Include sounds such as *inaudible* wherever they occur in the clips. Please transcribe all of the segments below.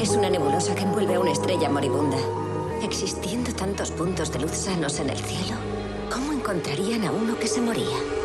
Es una nebulosa que envuelve a una estrella moribunda. Existiendo tantos puntos de luz sanos en el cielo, ¿cómo encontrarían a uno que se moría?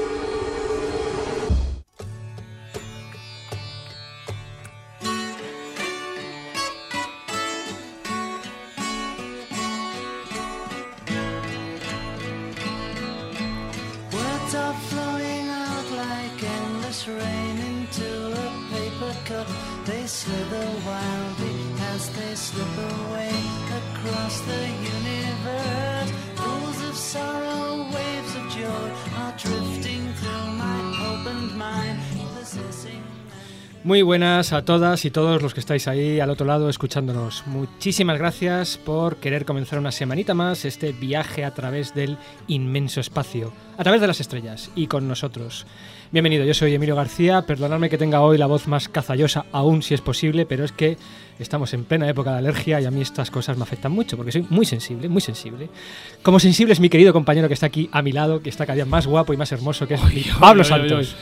Muy buenas a todas y todos los que estáis ahí al otro lado escuchándonos. Muchísimas gracias por querer comenzar una semanita más este viaje a través del inmenso espacio, a través de las estrellas y con nosotros. Bienvenido, yo soy Emilio García, perdonadme que tenga hoy la voz más cazallosa aún si es posible, pero es que estamos en plena época de alergia y a mí estas cosas me afectan mucho porque soy muy sensible, muy sensible. Como sensible es mi querido compañero que está aquí a mi lado, que está cada día más guapo y más hermoso, que es Pablo Oy, oy, Santos.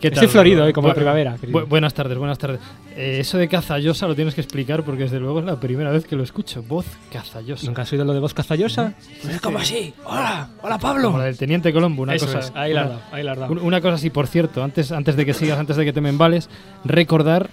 ¿Qué Estoy tal? florido, eh, como la primavera, bu- buenas tardes, buenas tardes. Eh, eso de cazallosa lo tienes que explicar porque desde luego es la primera vez que lo escucho. Voz cazallosa. ¿Nunca has oído lo de voz cazallosa? Pues es como así. Hola, hola Pablo. Como la del Teniente Colombo, una Eso cosa. es, ahí la una, ahí la una cosa así, por cierto, antes, antes de que sigas, antes de que te me embales, recordar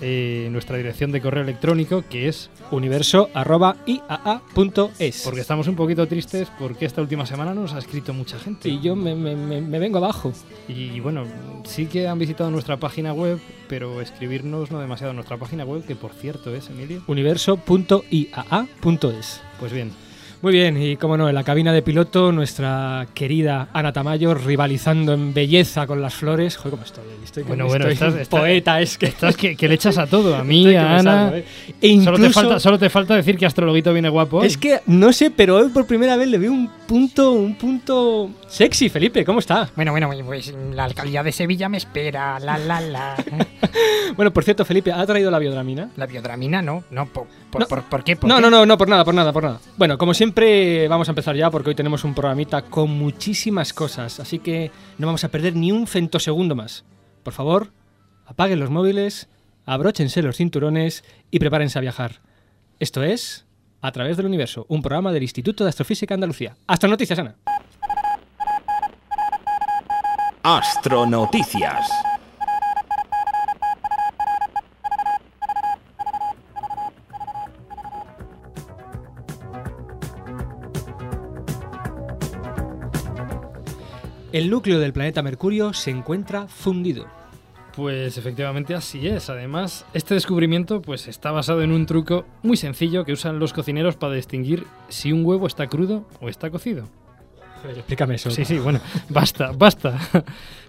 eh, nuestra dirección de correo electrónico que es universo.iaa.es. porque estamos un poquito tristes porque esta última semana no nos ha escrito mucha gente. Y yo me, me- me- me vengo abajo. Y bueno, sí que han visitado nuestra página web, pero escribirnos no demasiado en nuestra página web, que por cierto es, Emilio. Universo.iaa.es. Pues bien, Muy bien, y como no, en la cabina de piloto, nuestra querida Ana Tamayo rivalizando en belleza con las flores. Joder, ¿cómo estoy? Estoy, Bueno, bueno, estoy estás- estás- poeta, es que. estás que, que le echas a todo, a *laughs* mí, a Ana. salgo, ¿eh? E Solo, te incluso- falta, solo te falta decir que Astrologuito viene guapo. Es que no sé, pero hoy por primera vez le veo un punto, un punto sexy, Felipe. ¿Cómo está? Bueno, bueno, pues la alcaldía de Sevilla me espera, la, la, la. *laughs* Bueno, por cierto, Felipe, ¿ha traído la biodramina? La biodramina no, no, por, por, No. por- ¿por qué? ¿Por No, qué? no, no, no, por nada, por nada, por nada. Bueno, como siempre, vamos a empezar ya porque hoy tenemos un programita con muchísimas cosas, así que no vamos a perder ni un centosegundo más. Por favor, apaguen los móviles, abróchense los cinturones y prepárense a viajar. Esto es A través del universo, un programa del Instituto de Astrofísica Andalucía. Hasta noticias, Ana. Astronoticias. El núcleo del planeta Mercurio se encuentra fundido. Pues efectivamente así es. Además, este descubrimiento pues está basado en un truco muy sencillo que usan los cocineros para distinguir si un huevo está crudo o está cocido. Explícame eso. Sí, sí, bueno, basta, basta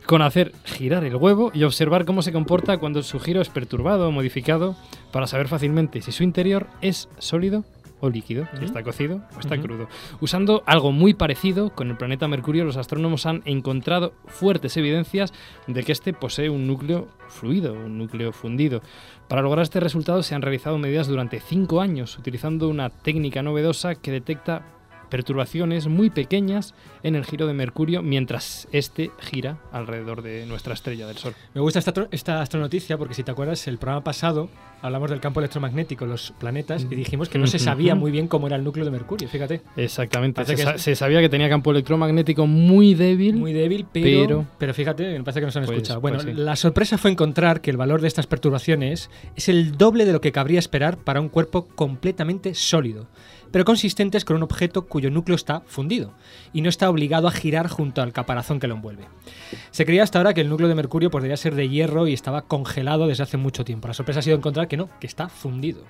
con hacer girar el huevo y observar cómo se comporta cuando su giro es perturbado o modificado para saber fácilmente si su interior es sólido o líquido, si está cocido o está crudo. Usando algo muy parecido con el planeta Mercurio, los astrónomos han encontrado fuertes evidencias de que este posee un núcleo fluido, un núcleo fundido. Para lograr este resultado se han realizado medidas durante cinco años, utilizando una técnica novedosa que detecta perturbaciones muy pequeñas en el giro de Mercurio mientras éste gira alrededor de nuestra estrella del Sol. Me gusta esta, esta astronoticia porque si te acuerdas, el programa pasado hablamos del campo electromagnético, los planetas, y dijimos que no se sabía muy bien cómo era el núcleo de Mercurio. Fíjate, Exactamente. Se, que sa- se sabía que tenía campo electromagnético muy débil. muy débil, pero, pero, pero- fíjate, me parece que nos han Pues- escuchado. pues Bueno, sí. la sorpresa fue encontrar que el valor de estas perturbaciones es el doble de lo que cabría esperar para un cuerpo completamente sólido, pero consistentes con un objeto cuyo núcleo está fundido y no está obligado a girar junto al caparazón que lo envuelve. Se creía hasta ahora que el núcleo de Mercurio podría ser de hierro y estaba congelado desde hace mucho tiempo. La sorpresa ha sido encontrar que no, que está fundido.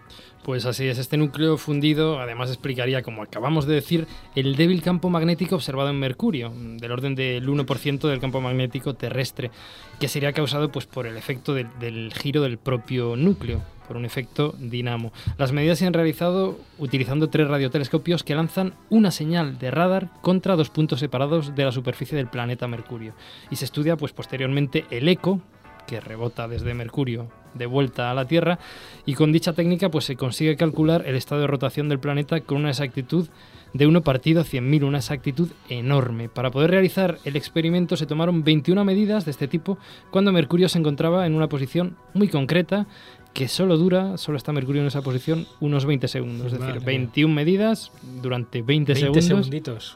Pues así es, este núcleo fundido además explicaría, como acabamos de decir, el débil campo magnético observado en Mercurio, del orden del 1% del campo magnético terrestre, que sería causado pues, por el efecto del, del giro del propio núcleo, por un efecto dinamo. Las medidas se han realizado utilizando tres radiotelescopios que lanzan una señal de radar contra dos puntos separados de la superficie del planeta Mercurio. Y se estudia pues, posteriormente el eco que rebota desde Mercurio de vuelta a la Tierra y con dicha técnica pues se consigue calcular el estado de rotación del planeta con una exactitud de 1 partido a 100.000, una exactitud enorme. Para poder realizar el experimento se tomaron 21 medidas de este tipo cuando Mercurio se encontraba en una posición muy concreta que solo dura, solo está Mercurio en esa posición unos 20 segundos, es decir, Madre mía. 21 medidas durante 20, 20 segundos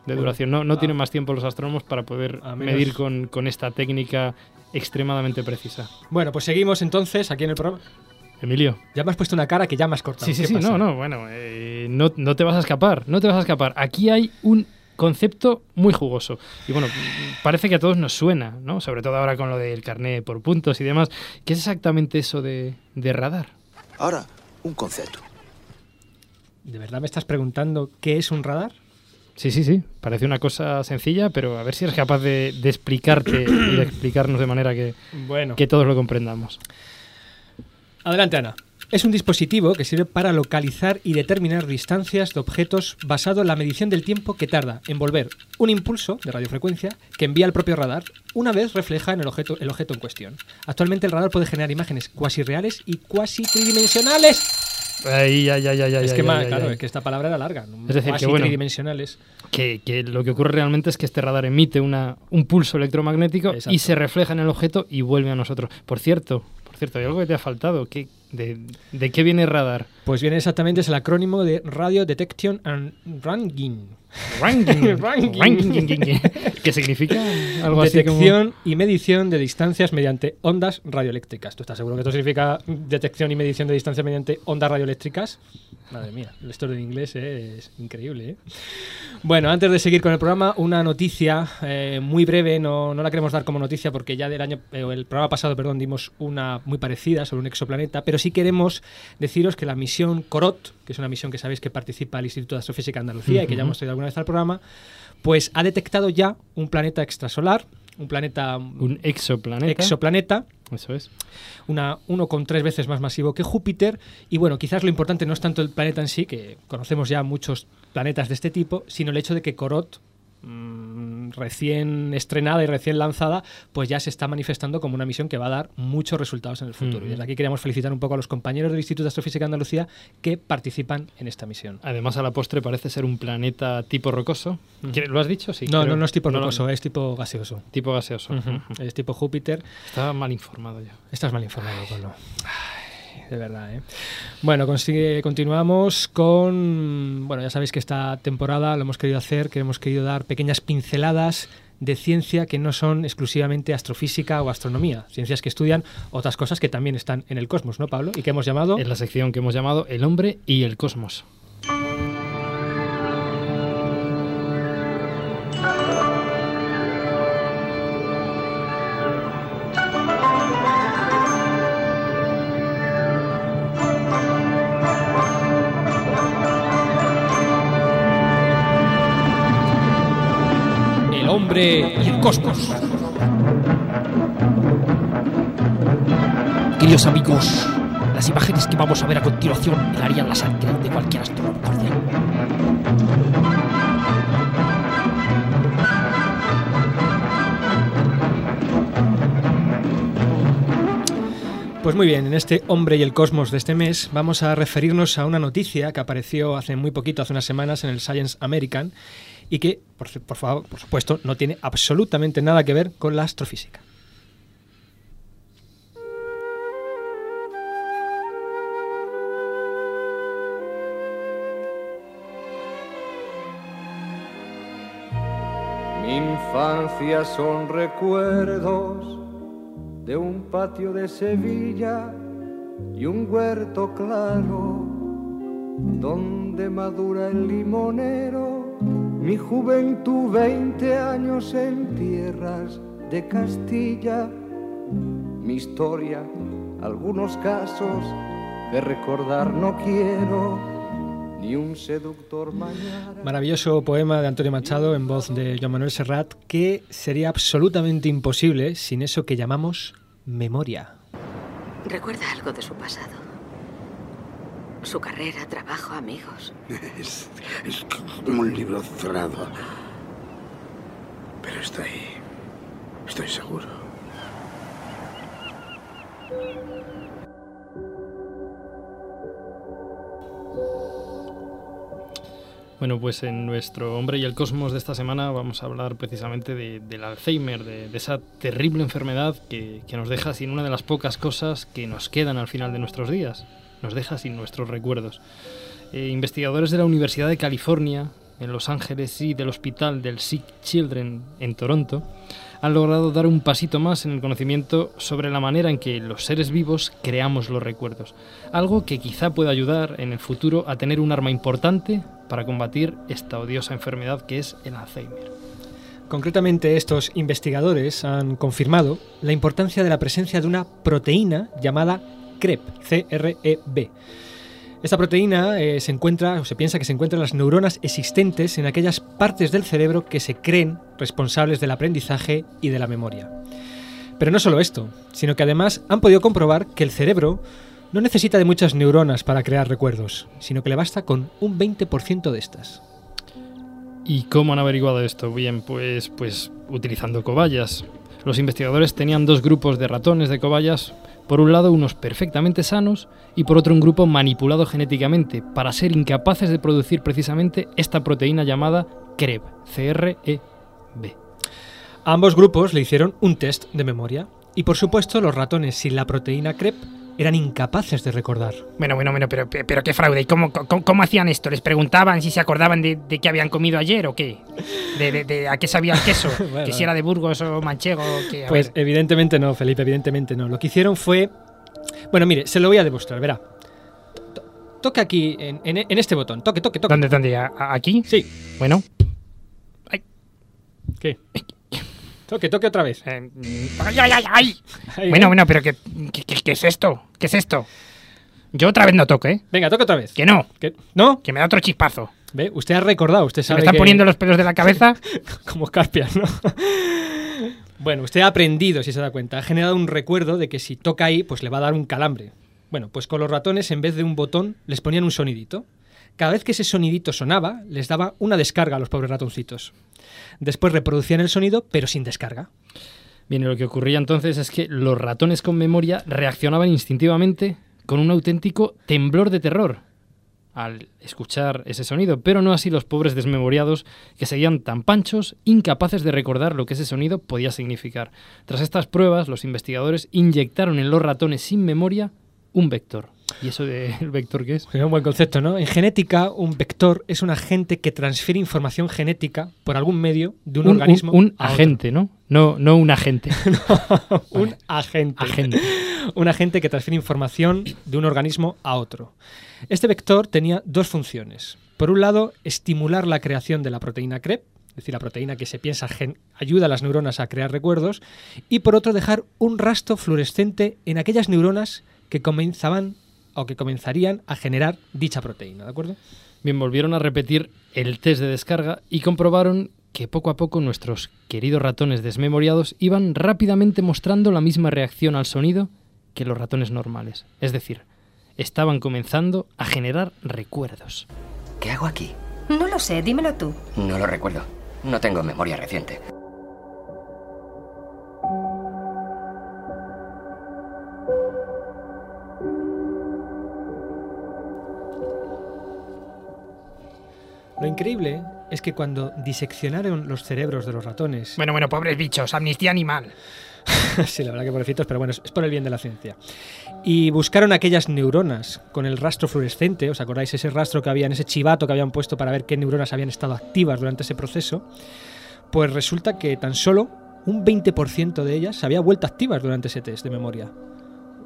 de duración. No, no Ah. tienen más tiempo los astrónomos para poder medir con, con esta técnica extremadamente precisa. Bueno, pues seguimos entonces aquí en el programa. Emilio. Ya me has puesto una cara que ya me has cortado. Sí, sí, ¿Qué sí, pasa? no, no, bueno, eh, no, no te vas a escapar, no te vas a escapar. Aquí hay un concepto muy jugoso. Y bueno, parece que a todos nos suena, ¿no? Sobre todo ahora con lo del carné por puntos y demás. ¿Qué es exactamente eso de, de radar? Ahora, un concepto. ¿De verdad me estás preguntando qué es un radar? Sí, sí, sí. Parece una cosa sencilla, pero a ver si eres capaz de, de explicarte y de explicarnos de manera que, Bueno, que todos lo comprendamos. adelante Ana. Es un dispositivo que sirve para localizar y determinar distancias de objetos basado en la medición del tiempo que tarda en volver un impulso de radiofrecuencia que envía el propio radar una vez refleja en el objeto, el objeto en cuestión. Actualmente el radar puede generar imágenes cuasi reales y cuasi tridimensionales. Ay, ay, ay, es que, claro, es que esta palabra era larga. Es decir, que bueno. tridimensionales. que, que lo que ocurre realmente es que este radar emite una, un pulso electromagnético Exacto. y se refleja en el objeto y vuelve a nosotros. Por cierto, cierto, hay algo que te ha faltado. ¿Qué, de, de qué viene radar? Pues bien, exactamente es el acrónimo de Radio Detection and Ranging. Ranging. *laughs* Ranging. Ranging. ¿Qué significa? Algo así como... Detección y medición de distancias mediante ondas radioeléctricas. ¿Tú estás seguro que esto significa detección y medición de distancias mediante ondas radioeléctricas? Madre mía, el esto en inglés eh, es increíble. ¿eh? Bueno, antes de seguir con el programa, una noticia eh, muy breve, no, no la queremos dar como noticia porque ya del año, eh, el programa pasado, perdón, dimos una muy parecida sobre un exoplaneta, pero sí queremos deciros que la misión COROT, que es una misión que sabéis que participa el Instituto de Astrofísica de Andalucía y que ya hemos traído alguna vez al programa, pues ha detectado ya un planeta extrasolar, un planeta Un exoplaneta. exoplaneta, Eso es. una, uno con tres veces más masivo que Júpiter. Y bueno, quizás lo importante no es tanto el planeta en sí, que conocemos ya muchos planetas de este tipo, sino el hecho de que Corot, mm, recién estrenada y recién lanzada, pues ya se está manifestando como una misión que va a dar muchos resultados en el futuro. Y desde aquí queríamos felicitar un poco a los compañeros del Instituto de Astrofísica de Andalucía que participan en esta misión. Además, a la postre parece ser un planeta tipo rocoso. ¿Qué- ¿Lo has dicho? Sí. no, creo. no, no es tipo No, no, rocoso, es tipo gaseoso. Tipo gaseoso. Es tipo Júpiter. Estaba mal informado yo. Estás mal informado, Pablo. Ay, de verdad, ¿eh? Bueno, consigue- continuamos con... Bueno, ya sabéis que esta temporada lo hemos querido hacer, que hemos querido dar pequeñas pinceladas de ciencia que no son exclusivamente astrofísica o astronomía, ciencias que estudian otras cosas que también están en el cosmos, ¿no, Pablo? Y que hemos llamado... En la sección que hemos llamado El hombre y el cosmos. Y el cosmos. Queridos amigos, las imágenes que vamos a ver a continuación helarían la sangre de cualquier astrónomo cordial. Pues muy bien, en este Hombre y el Cosmos de este mes vamos a referirnos a una noticia que apareció hace muy poquito, hace unas semanas, en el Science American y que, por, por favor, por supuesto, no tiene absolutamente nada que ver con la astrofísica. Mi infancia son recuerdos de un patio de Sevilla y un huerto claro donde madura el limonero. Mi juventud, 20 años en tierras de Castilla. Mi historia, algunos casos que recordar no quiero, ni un seductor mañana. Maravilloso poema de Antonio Machado en voz de Joan Manuel Serrat que sería absolutamente imposible sin eso que llamamos memoria. ¿Recuerda algo de su pasado? Su carrera, trabajo, amigos. *laughs* Es, es como un libro cerrado. Pero está ahí. Estoy seguro. Bueno, pues en nuestro Hombre y el Cosmos de esta semana vamos a hablar precisamente de- del Alzheimer, de, de esa terrible enfermedad que, que nos deja sin una de las pocas cosas que nos quedan al final de nuestros días. Nos deja sin nuestros recuerdos. Eh, investigadores de la Universidad de California, en Los Ángeles y del Hospital del Sick Children en Toronto, han logrado dar un pasito más en el conocimiento sobre la manera en que los seres vivos creamos los recuerdos. Algo que quizá pueda ayudar en el futuro a tener un arma importante para combatir esta odiosa enfermedad que es el Alzheimer. Concretamente, estos investigadores han confirmado la importancia de la presencia de una proteína llamada CREB, C-R-E-B. Esta proteína eh, se encuentra, o se piensa que se encuentra en las neuronas existentes en aquellas partes del cerebro que se creen responsables del aprendizaje y de la memoria. Pero no solo esto, sino que además han podido comprobar que el cerebro no necesita de muchas neuronas para crear recuerdos, sino que le basta con un 20% de estas. ¿Y cómo han averiguado esto? Bien, pues, pues utilizando cobayas. Los investigadores tenían dos grupos de ratones de cobayas, por un lado unos perfectamente sanos y por otro un grupo manipulado genéticamente para ser incapaces de producir precisamente esta proteína llamada CREB, C-R-E-B. A ambos grupos le hicieron un test de memoria y por supuesto los ratones sin la proteína CREB eran incapaces de recordar. Bueno, bueno, bueno, pero, pero qué fraude. ¿Y cómo, cómo, cómo hacían esto? ¿Les preguntaban si se acordaban de, de qué habían comido ayer o qué? ¿De, de- de a qué sabía el queso? *laughs* Bueno. ¿Que si era de Burgos o manchego o qué? A Pues ver. evidentemente no, Felipe, evidentemente no. Lo que hicieron fue... Bueno, mire, se lo voy a demostrar, verá. To- Toca aquí, en, en- en este botón. Toque, toque, toque. ¿Dónde, dónde? ¿A- a- ¿Aquí? Sí. Bueno. ¿Qué? Toque, toque otra vez. eh, ¡Ay, ay, ay! ay! Ahí, Bueno, bueno, pero ¿qué, qué, es esto? ¿Qué es esto? Yo otra vez no toco, ¿eh? Venga, toque otra vez. Que no, ¿Qué? ¿No? que me da otro chispazo. ¿Ve? Usted ha recordado, usted Se sabe me están que- poniendo los pelos de la *laughs* cabeza. *laughs* como Carpias, ¿no? *laughs* bueno, usted ha aprendido, si se da cuenta. Ha generado un recuerdo de que si toca ahí, pues le va a dar un calambre. Bueno, pues con los ratones, en vez de un botón, les ponían un sonidito. Cada vez que ese sonidito sonaba, les daba una descarga a los pobres ratoncitos. Después reproducían el sonido, pero sin descarga. Bien, lo que ocurría entonces es que los ratones con memoria reaccionaban instintivamente con un auténtico temblor de terror al escuchar ese sonido, pero no así los pobres desmemoriados que seguían tan panchos, incapaces de recordar lo que ese sonido podía significar. Tras estas pruebas, los investigadores inyectaron en los ratones sin memoria un vector. ¿Y eso del *laughs* vector qué es? Es un buen concepto, ¿no? En genética, un vector es un agente que transfiere información genética por algún medio de un, organismo. un a otro. agente, ¿no? No, no un agente. *laughs* un agente. Agente. *laughs* un agente que transfiere información de un organismo a otro. Este vector tenía dos funciones. Por un lado, estimular la creación de la proteína CREB, es decir, la proteína que se piensa gen- ayuda a las neuronas a crear recuerdos, y por otro, dejar un rastro fluorescente en aquellas neuronas que comenzaban o que comenzarían a generar dicha proteína, ¿de acuerdo? Bien, volvieron a repetir el test de descarga y comprobaron que poco a poco nuestros queridos ratones desmemoriados iban rápidamente mostrando la misma reacción al sonido que los ratones normales. Es decir, estaban comenzando a generar recuerdos. ¿Qué hago aquí? No lo sé, dímelo tú. No lo recuerdo. No tengo memoria reciente. Lo increíble es que cuando diseccionaron los cerebros de los ratones Bueno, bueno, pobres bichos, amnistía animal. *laughs* sí, la verdad que pobrecitos, pero bueno, es por el bien de la ciencia. Y buscaron aquellas neuronas con el rastro fluorescente, ¿os acordáis ese rastro que había en ese chivato que habían puesto para ver qué neuronas habían estado activas durante ese proceso? Pues resulta que tan solo un 20% de ellas se había vuelto activas durante ese test de memoria.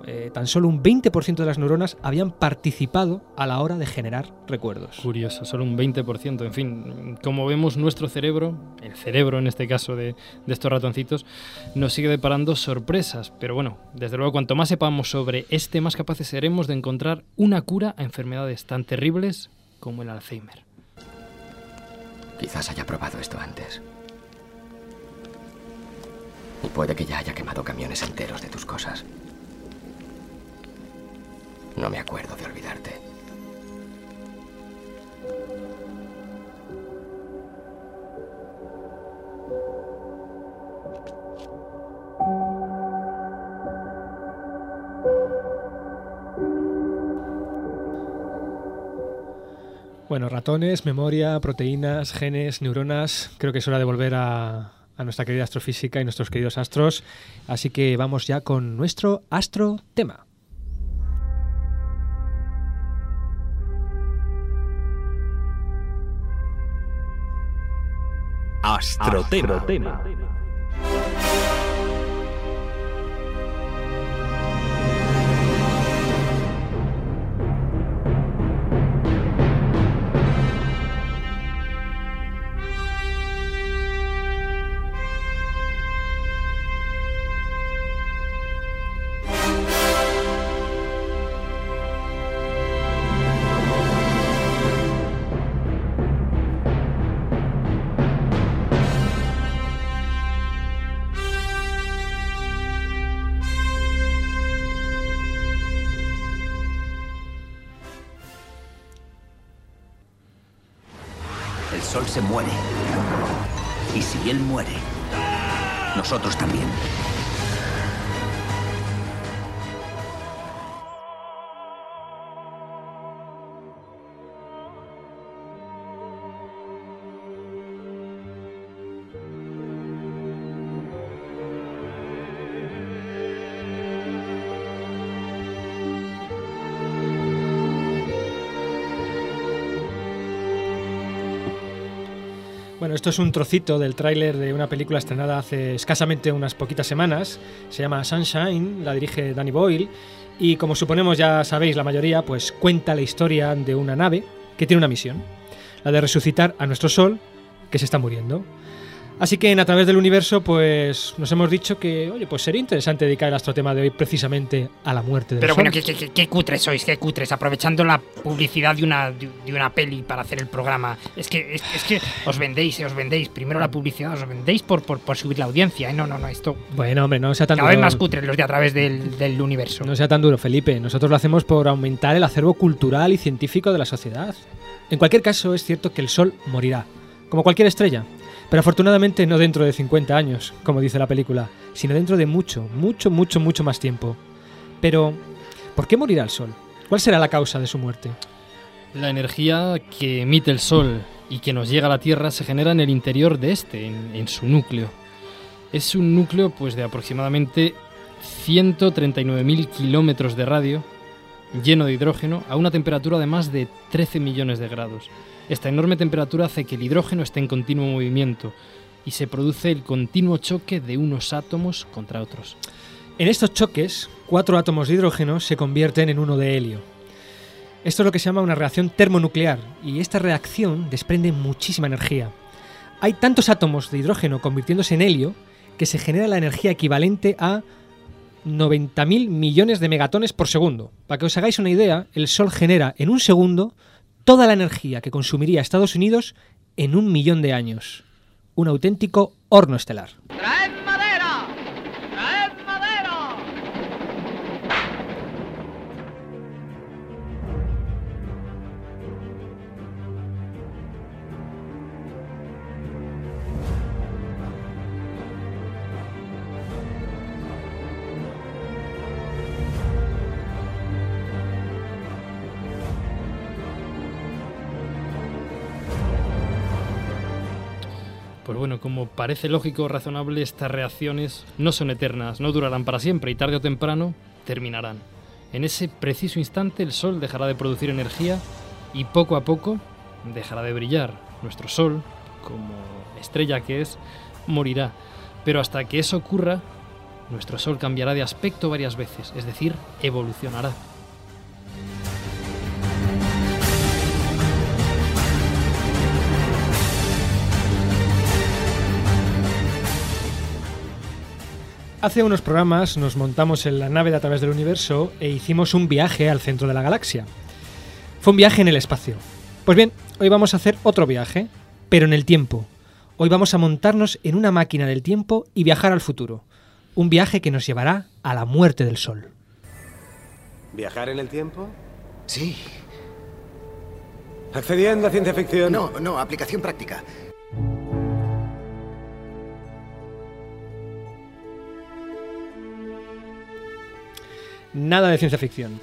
Eh, tan solo un 20% de las neuronas habían participado a la hora de generar recuerdos. Curioso, solo un 20%. En fin, como vemos, nuestro cerebro, el cerebro en este caso de, de estos ratoncitos, nos sigue deparando sorpresas. Pero bueno, desde luego, cuanto más sepamos sobre este, más capaces seremos de encontrar una cura a enfermedades tan terribles como el Alzheimer. Quizás haya probado esto antes. Y puede que ya haya quemado camiones enteros de tus cosas. No me acuerdo de olvidarte. Bueno, ratones, memoria, proteínas, genes, neuronas. Creo que es hora de volver a, a, nuestra querida astrofísica y nuestros queridos astros. Así que vamos ya con nuestro astro tema. Astrotema. El esto es un trocito del tráiler de una película estrenada hace escasamente unas poquitas semanas. Se llama Sunshine, la dirige Danny Boyle y como suponemos ya sabéis la mayoría, pues cuenta la historia de una nave que tiene una misión, la de resucitar a nuestro sol que se está muriendo. Así que en A través del universo, pues nos hemos dicho que, oye, pues sería interesante dedicar el astrotema de hoy precisamente a la muerte del Pero bueno, ¿qué, qué, qué- qué cutres sois, qué cutres, aprovechando la publicidad de una, de, de una peli para hacer el programa. Es que, es, es que os vendéis, eh, os vendéis. Primero la publicidad, os vendéis por, por, por subir la audiencia. eh. No, no, no, esto... Bueno, hombre, no sea tan Cada vez duro. más cutres los de a través del, del universo. No sea tan duro, Felipe. Nosotros lo hacemos por aumentar el acervo cultural y científico de la sociedad. En cualquier caso, es cierto que el Sol morirá, como cualquier estrella. Pero afortunadamente no dentro de 50 años, como dice la película, sino dentro de mucho, mucho, mucho, mucho más tiempo. Pero, ¿por qué morirá el Sol? ¿Cuál será la causa de su muerte? La energía que emite el Sol y que nos llega a la Tierra se genera en el interior de este, en, su núcleo. Es un núcleo pues, de aproximadamente 139.000 kilómetros de radio, lleno de hidrógeno, a una temperatura de más de 13 millones de grados. Esta enorme temperatura hace que el hidrógeno esté en continuo movimiento y se produce el continuo choque de unos átomos contra otros. En estos choques, cuatro átomos de hidrógeno se convierten en uno de helio. Esto es lo que se llama una reacción termonuclear y esta reacción desprende muchísima energía. Hay tantos átomos de hidrógeno convirtiéndose en helio que se genera la energía equivalente a 90.000 millones de megatones por segundo. Para que os hagáis una idea, el Sol genera en un segundo toda la energía que consumiría Estados Unidos en un millón de años. Un auténtico horno estelar. Pues bueno, como parece lógico o razonable, estas reacciones no son eternas, no durarán para siempre y tarde o temprano terminarán. En ese preciso instante el Sol dejará de producir energía y poco a poco dejará de brillar. Nuestro Sol, como estrella que es, morirá. Pero hasta que eso ocurra, nuestro Sol cambiará de aspecto varias veces, es decir, evolucionará. Hace unos programas nos montamos en la nave de a través del universo e hicimos un viaje al centro de la galaxia. Fue un viaje en el espacio. Pues bien, hoy vamos a hacer otro viaje, pero en el tiempo. Hoy vamos a montarnos en una máquina del tiempo y viajar al futuro. Un viaje que nos llevará a la muerte del Sol. ¿Viajar en el tiempo? Sí. ¿Accediendo a ciencia ficción? No, no, aplicación práctica. Nada de ciencia ficción.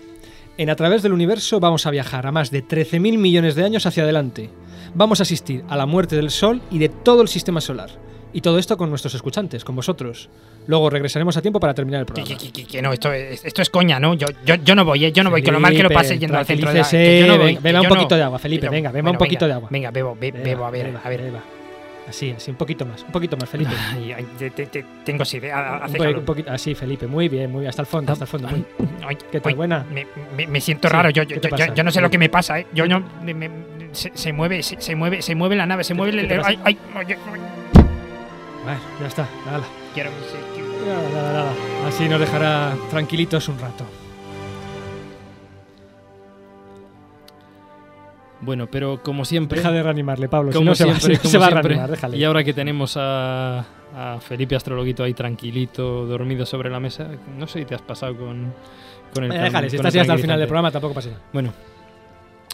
En A través del universo vamos a viajar a más de 13.000 millones de años hacia adelante. Vamos a asistir a la muerte del Sol y de todo el sistema solar. Y todo esto con nuestros escuchantes, con vosotros. Luego regresaremos a tiempo para terminar el programa. que- que- que no, esto es, esto es coña, ¿no? Yo, yo, yo no voy, ¿eh? Yo no voy, que lo mal que lo pase yendo al centro de la... que yo no voy, beba un no- poquito de agua, Felipe, Pero, venga, beba bueno, un poquito venga, de agua. Venga, bebo, be- Beba, bebo, a ver, beba, a ver. beba. Así, así, un poquito más, un poquito más, Felipe. *laughs* Ay, ay, te- te- te- tengo sed, ha- Un, po- un poquito, así, Felipe, muy bien, muy bien, hasta el fondo, hasta el fondo. muy- Ay, ¿Qué tal? ay, Buena. Me, me- me siento Sí, raro, yo, yo, ¿qué te yo- yo- no sé lo que me pasa, ¿eh? Yo no... me- se, se mueve, se, se mueve, se mueve la nave, se mueve ¿Qué el... Ay, ay, oye, ay, Bueno, ya está, nada. quiero. Nada, nada, nada. Así nos dejará tranquilitos un rato. Bueno, pero como siempre. Deja de reanimarle, Pablo. Si como no, se va, siempre, *laughs* se como va a siempre. reanimar, déjale. Y ahora que tenemos a, a Felipe Astrologuito ahí tranquilito, dormido sobre la mesa, no sé si te has pasado con, con el Eh, déjale, si estás hasta el final del programa tampoco pasa nada. Bueno,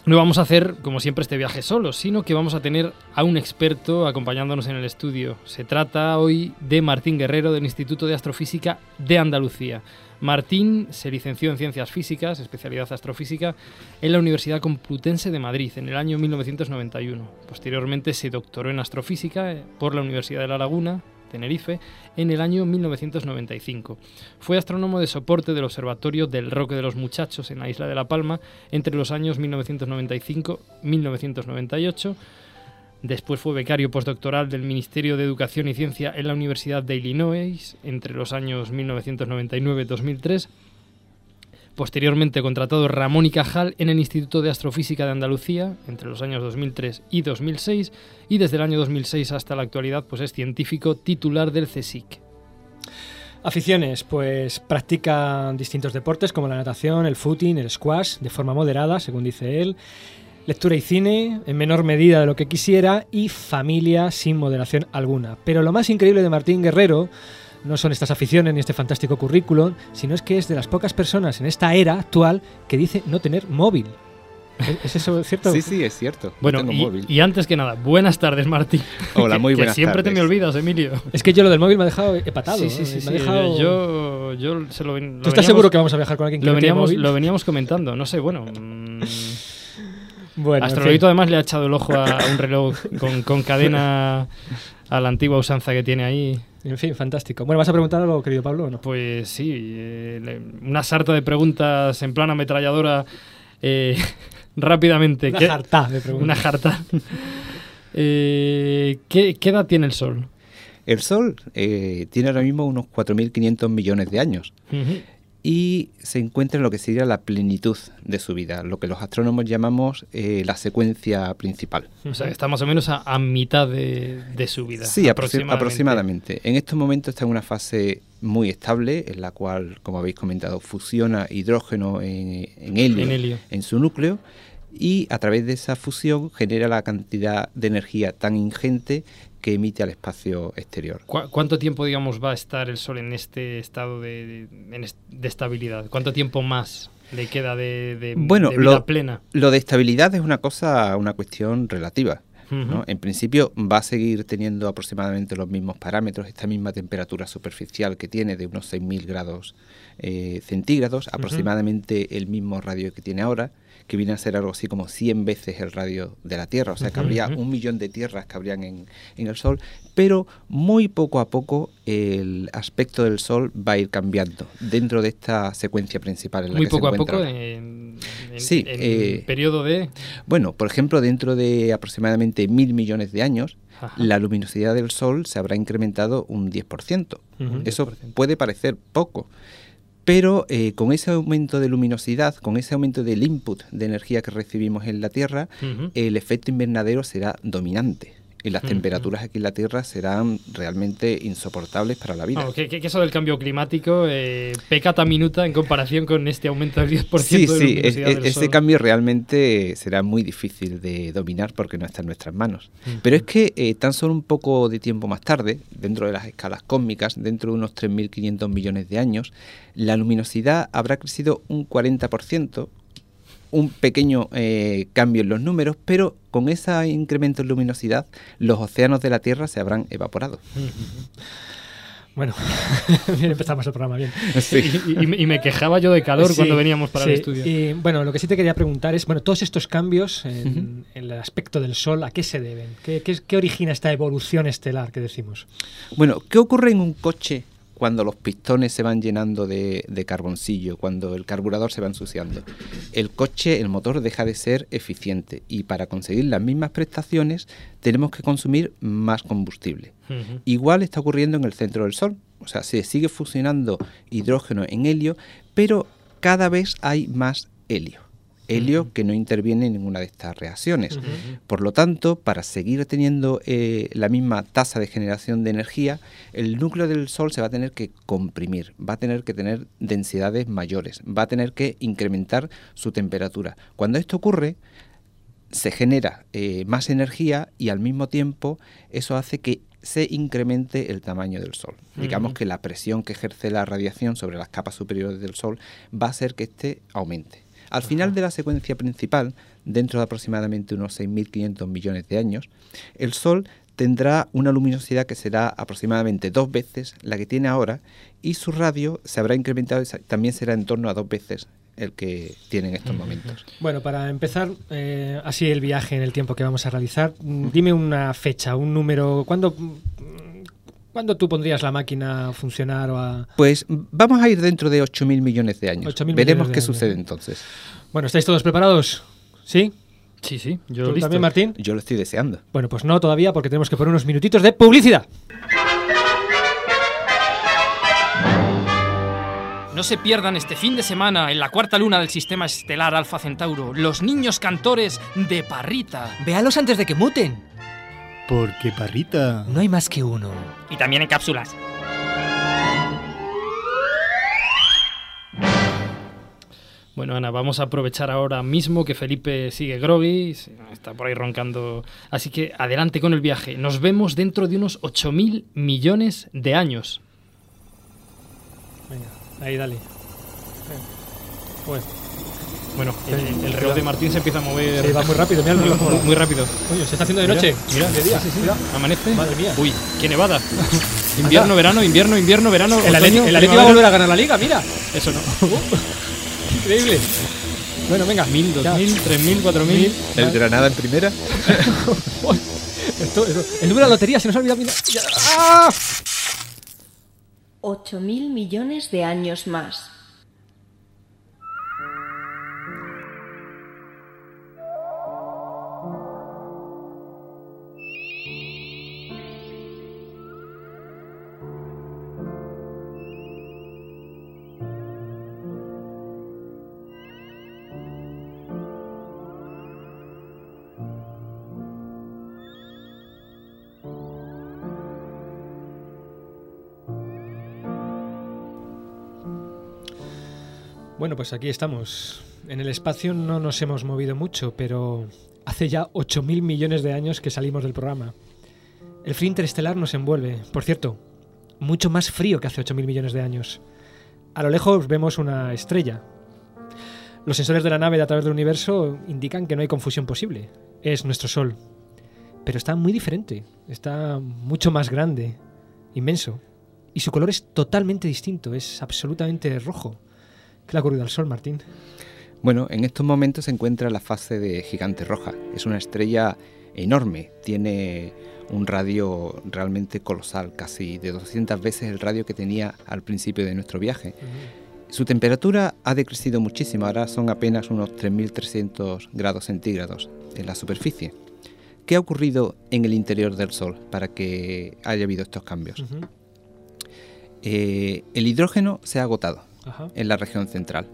no vamos a hacer, como siempre, este viaje solo, sino que vamos a tener a un experto acompañándonos en el estudio. Se trata hoy de Martín Guerrero del Instituto de Astrofísica de Andalucía. Martín se licenció en Ciencias Físicas, especialidad astrofísica, en la Universidad Complutense de Madrid en el año 1991. Posteriormente se doctoró en astrofísica eh, por la Universidad de La Laguna, Tenerife, en el año 1995. Fue astrónomo de soporte del Observatorio del Roque de los Muchachos en la isla de La Palma entre los años 1995-1998. Después fue becario postdoctoral del Ministerio de Educación y Ciencia en la Universidad de Illinois entre los años 1999-2003. Posteriormente contratado Ramón y Cajal en el Instituto de Astrofísica de Andalucía entre los años 2003 y 2006 y desde el año 2006 hasta la actualidad pues es científico titular del CSIC. Aficiones, pues practica distintos deportes como la natación, el footing, el squash, de forma moderada, según dice él. Lectura y cine, en menor medida de lo que quisiera, y familia sin moderación alguna. Pero lo más increíble de Martín Guerrero no son estas aficiones ni este fantástico currículum, sino es que es de las pocas personas en esta era actual que dice no tener móvil. ¿Es- ¿Es eso cierto? Sí, sí, es cierto. Bueno, tengo y, móvil. y antes que nada, buenas tardes, Martín. Hola, *laughs* Que- muy que buenas siempre te me olvidas, Emilio. Es que yo lo del móvil me ha dejado hepatado. Sí, sí, sí. me sí, ha dejado... Yo, yo se lo, lo ¿Tú estás veníamos- seguro que vamos a viajar con alguien que lo no tiene veníamos, móvil? lo veníamos comentando, no sé, bueno. mm, Bueno, en Astrologito fin. además le ha echado el ojo a, un reloj con, con cadena a la antigua usanza que tiene ahí. En fin, fantástico. Bueno, ¿vas a preguntar algo, querido Pablo, o no? Pues sí, eh, una sarta de preguntas en plan ametralladora eh, *laughs* rápidamente. Una ¿Qué- jartá de preguntas. Una jarta. Eh, ¿qué, qué edad tiene el Sol? El Sol eh, tiene ahora mismo unos 4.500 millones de años. Y se encuentra en lo que sería la plenitud de su vida, lo que los astrónomos llamamos eh, la secuencia principal. O sea, está más o menos a, a mitad de, de su vida. Sí, aproxi- aproximadamente. En estos momentos está en una fase muy estable, en la cual, como habéis comentado, fusiona hidrógeno en, en helio, En helio. en su núcleo y a través de esa fusión genera la cantidad de energía tan ingente que emite al espacio exterior. ¿Cu- ¿Cuánto tiempo, digamos, va a estar el Sol en este estado de, de- estabilidad? ¿Cuánto tiempo más le queda de, de- Bueno, vida lo, plena? lo de estabilidad es una cosa, una cuestión relativa. ¿no? En principio va a seguir teniendo aproximadamente los mismos parámetros, esta misma temperatura superficial que tiene de unos 6.000 grados eh, centígrados, aproximadamente el mismo radio que tiene ahora, que viene a ser algo así como 100 veces el radio de la Tierra, o sea que habría un millón de tierras que habrían en, en el Sol, pero muy poco a poco el aspecto del Sol va a ir cambiando dentro de esta secuencia principal en la Muy que se poco a encuentra poco, ahora. en, en- Sí, en eh, periodo de... Bueno, por ejemplo, dentro de aproximadamente mil millones de años, Ajá. la luminosidad del Sol se habrá incrementado un 10%. Ujú. Eso puede parecer poco, pero eh, con ese aumento de luminosidad, con ese aumento del input de energía que recibimos en la Tierra, el efecto invernadero será dominante. Y las temperaturas aquí en la Tierra serán realmente insoportables para la vida. Que, eso del cambio climático, eh, pecata minuta en comparación con este aumento del 10% Sí, de sí, es- es- del ese Sol. cambio realmente será muy difícil de dominar porque no está en nuestras manos. Pero es que eh, tan solo un poco de tiempo más tarde, dentro de las escalas cósmicas, dentro de unos 3.500 millones de años, la luminosidad habrá crecido un 40%, un pequeño eh, cambio en los números, pero con ese incremento en luminosidad, los océanos de la Tierra se habrán evaporado. *laughs* Bueno, *laughs* bien empezamos el programa, bien. *laughs* Y, y me- y me quejaba yo de calor Sí, cuando veníamos para el sí. estudio. Y bueno, lo que sí te quería preguntar es, bueno, todos estos cambios en, en el aspecto del Sol, ¿a qué se deben? ¿Qué, qué, qué origina esta evolución estelar que decimos? Bueno, ¿qué ocurre en un coche cuando los pistones se van llenando de, de carboncillo, cuando el carburador se va ensuciando? El coche, el motor deja de ser eficiente y para conseguir las mismas prestaciones tenemos que consumir más combustible. Igual está ocurriendo en el centro del Sol. O sea, se sigue fusionando hidrógeno en helio, pero cada vez hay más helio. Helio que no interviene en ninguna de estas reacciones. Por lo tanto, para seguir teniendo eh, la misma tasa de generación de energía, el núcleo del Sol se va a tener que comprimir, va a tener que tener densidades mayores, va a tener que incrementar su temperatura. Cuando esto ocurre, se genera eh, más energía y al mismo tiempo eso hace que se incremente el tamaño del Sol. Digamos que la presión que ejerce la radiación sobre las capas superiores del Sol va a hacer que éste aumente. Al final de la secuencia principal, dentro de aproximadamente unos 6.500 millones de años, el Sol tendrá una luminosidad que será aproximadamente dos veces la que tiene ahora y su radio se habrá incrementado y también será en torno a dos veces el que tiene en estos momentos. Bueno, para empezar, eh, así el viaje en el tiempo que vamos a realizar, mm, dime una fecha, un número, ¿cuándo, ¿cuándo tú pondrías la máquina a funcionar o a...? Pues vamos a ir dentro de 8.000 millones de años. 8.000 Veremos millones de qué años. sucede entonces. Bueno, ¿estáis todos preparados? ¿Sí? Sí, sí, yo ¿Tú listo. también, Martín? Yo lo estoy deseando. Bueno, pues no todavía porque tenemos que poner unos minutitos de publicidad. No se pierdan este fin de semana en la cuarta luna del sistema estelar Alfa Centauro, los niños cantores de Parrita. Véalos antes de que muten. Porque Parrita. No hay más que uno. Y también en cápsulas. Bueno, Ana, vamos a aprovechar ahora mismo que Felipe sigue groggy, está por ahí roncando. Así que adelante con el viaje. Nos vemos dentro de unos 8.000 millones de años. Venga, ahí dale. Bueno, Bueno, el, el reloj de Martín se empieza a mover. Sí, va muy rápido, mira el reloj cómo muy, va. muy rápido. Coño, se está haciendo de Mira, noche. Mira, De día, sí, sí. Amanece. Madre mía. Uy, qué nevada. *laughs* invierno, verano, invierno, invierno, verano. El el Atleti va a volver a ganar la liga, mira. Eso no. *laughs* Increíble. Bueno, venga. 1000, 2000, 3000, 4000. ¿El Granada en primera? *laughs* Esto- esto- el número de la lotería se nos ha olvidado. Mira. Ya- ¡Ah! 8.000 millones de años más. Bueno, pues aquí estamos. En el espacio no nos hemos movido mucho, pero hace ya 8.000 millones de años que salimos del programa. El frío interestelar nos envuelve. Por cierto, mucho más frío que hace 8.000 millones de años. A lo lejos vemos una estrella. Los sensores de la nave de a través del universo indican que no hay confusión posible. Es nuestro Sol. Pero está muy diferente. Está mucho más grande, inmenso. Y su color es totalmente distinto. Es absolutamente rojo. ¿Qué le ha ocurrido al Sol, Martín? Bueno, en estos momentos se encuentra la fase de gigante roja. Es una estrella enorme, tiene un radio realmente colosal, casi de 200 veces el radio que tenía al principio de nuestro viaje. Su temperatura ha decrecido muchísimo, ahora son apenas unos 3.300 grados centígrados en la superficie. ¿Qué ha ocurrido en el interior del Sol para que haya habido estos cambios? Eh, el hidrógeno se ha agotado Ajá. en la región central.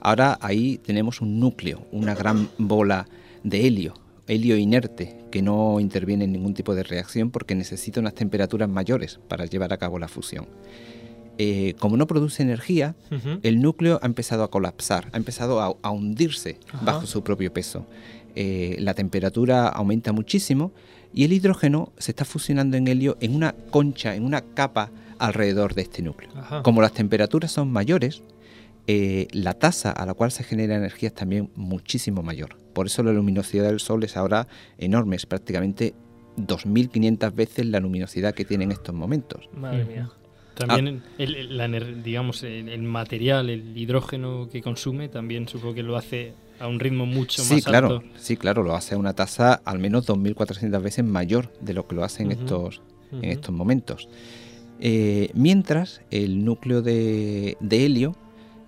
Ahora ahí tenemos un núcleo, una gran bola de helio, helio inerte, que no interviene en ningún tipo de reacción porque necesita unas temperaturas mayores para llevar a cabo la fusión. Eh, como no produce energía, el núcleo ha empezado a colapsar, ha empezado a, a hundirse Ajá. bajo su propio peso. Eh, la temperatura aumenta muchísimo y el hidrógeno se está fusionando en helio en una concha, en una capa alrededor de este núcleo. Ajá. Como las temperaturas son mayores, eh, la tasa a la cual se genera energía es también muchísimo mayor. Por eso la luminosidad del Sol es ahora enorme, es prácticamente 2.500 veces la luminosidad que tiene en estos momentos. Madre mía. También el, el- la ener- digamos, el, el material, el hidrógeno que consume, también supongo que lo hace a un ritmo mucho Sí, más claro, alto. sí, claro, lo hace a una tasa al menos 2.400 veces mayor de lo que lo hace en, estos, en estos momentos. Eh, mientras el núcleo de, de helio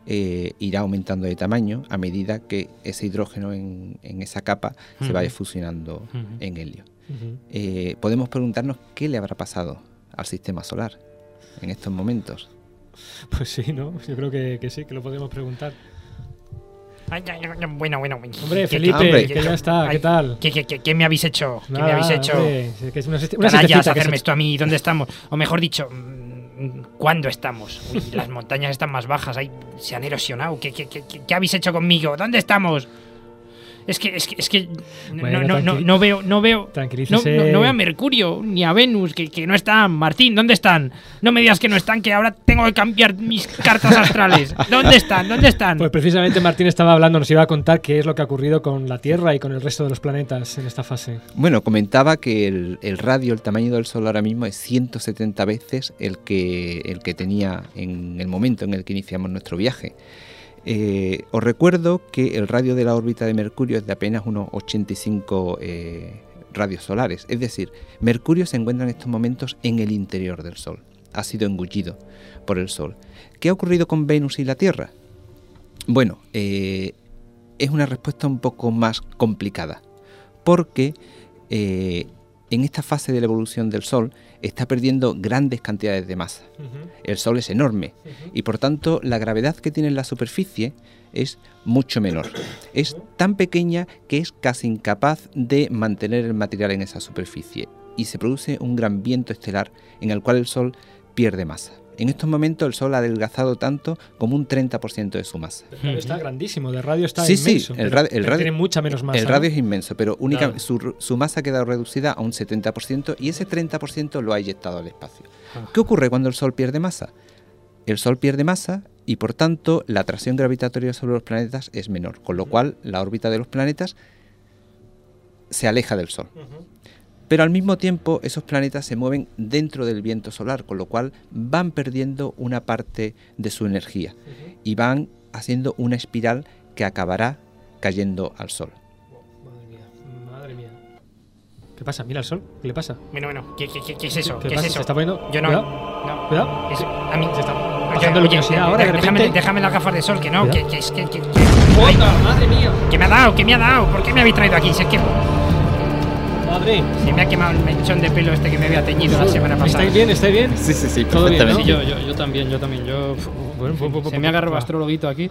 eh, irá aumentando de tamaño a medida que ese hidrógeno en, en esa capa se vaya fusionando en helio. Eh, podemos preguntarnos qué le habrá pasado al sistema solar en estos momentos. Pues sí, ¿no? Yo creo que, que sí, que lo podemos preguntar. Ay, ay, ay, bueno, bueno. Hombre, ¿Qué- Felipe, qué- que ya está, ¿qué tal? ¿Qué, qué, qué- qué me habéis hecho? ¿Qué me Nada, habéis hecho? hombre, que es una, una Canallas, hacerme esto a mí. ¿Dónde estamos? O mejor dicho, mm, ¿cuándo estamos? Uy, las montañas están más bajas, ahí se han erosionado. ¿Qué, qué, qué, qué- qué habéis hecho conmigo? ¿Dónde estamos? Es que, es que, es que no, Bueno, no, no, veo, no veo, no, Tranquilícese. no- no veo a Mercurio ni a Venus, que, que no están. Martín, ¿dónde están? No me digas que no están, que ahora tengo que cambiar mis cartas astrales. ¿Dónde están? ¿Dónde están? Pues precisamente Martín estaba hablando, nos iba a contar qué es lo que ha ocurrido con la Tierra y con el resto de los planetas en esta fase. Bueno, comentaba que el, el radio, el tamaño del Sol ahora mismo es 170 veces el que, el que tenía en el momento en el que iniciamos nuestro viaje. Eh, os recuerdo que el radio de la órbita de Mercurio es de apenas unos 85 eh, radios solares, es decir, Mercurio se encuentra en estos momentos en el interior del Sol, ha sido engullido por el Sol. ¿Qué ha ocurrido con Venus y la Tierra? Bueno, eh, es una respuesta un poco más complicada, porque en esta fase de la evolución del Sol está perdiendo grandes cantidades de masa. El Sol es enorme y por tanto la gravedad que tiene en la superficie es mucho menor. Es tan pequeña que es casi incapaz de mantener el material en esa superficie y se produce un gran viento estelar en el cual el Sol pierde masa. En estos momentos el Sol ha adelgazado tanto como un 30% de su masa. El radio está grandísimo, de radio está sí, inmenso. sí, el, pero- radio, el pero radio- tiene mucha menos masa. El ¿no? radio es inmenso, pero única, Claro. su, su masa ha quedado reducida a un 70% y ese 30% lo ha inyectado al espacio. Ah. ¿Qué ocurre cuando el Sol pierde masa? El Sol pierde masa y por tanto la atracción gravitatoria sobre los planetas es menor, con lo cual la órbita de los planetas se aleja del Sol. Pero al mismo tiempo esos planetas se mueven dentro del viento solar, con lo cual van perdiendo una parte de su energía y van haciendo una espiral que acabará cayendo al Sol. Madre mía. ¿Qué pasa? Mira el sol. ¿Qué le pasa? Bueno, bueno, ¿qué, qué, qué- qué es eso? ¿Qué ¿Qué, pasa? es eso? ¿Se está poniendo? Yo no. Cuidado. no. Cuidado. Es- a mí. Se está bajando oye, luminosidad de- ahora, de déjame, repente. déjame las gafas de sol, que no, que, que es que. que, que- Ay, madre mía! ¿Qué me ha dado? ¿Qué me ha dado? ¿Por qué me habéis traído aquí? Si es que. Madre. Se me ha quemado el mechón de pelo este que me había teñido la semana pasada. ¿Estáis bien? ¿Estáis bien? Sí, sí, sí, Todo bien, ¿no? Sí, yo, yo, yo también, yo también. Yo, Bueno, pu- pu- pu- se me agarró pu- astrologuito aquí.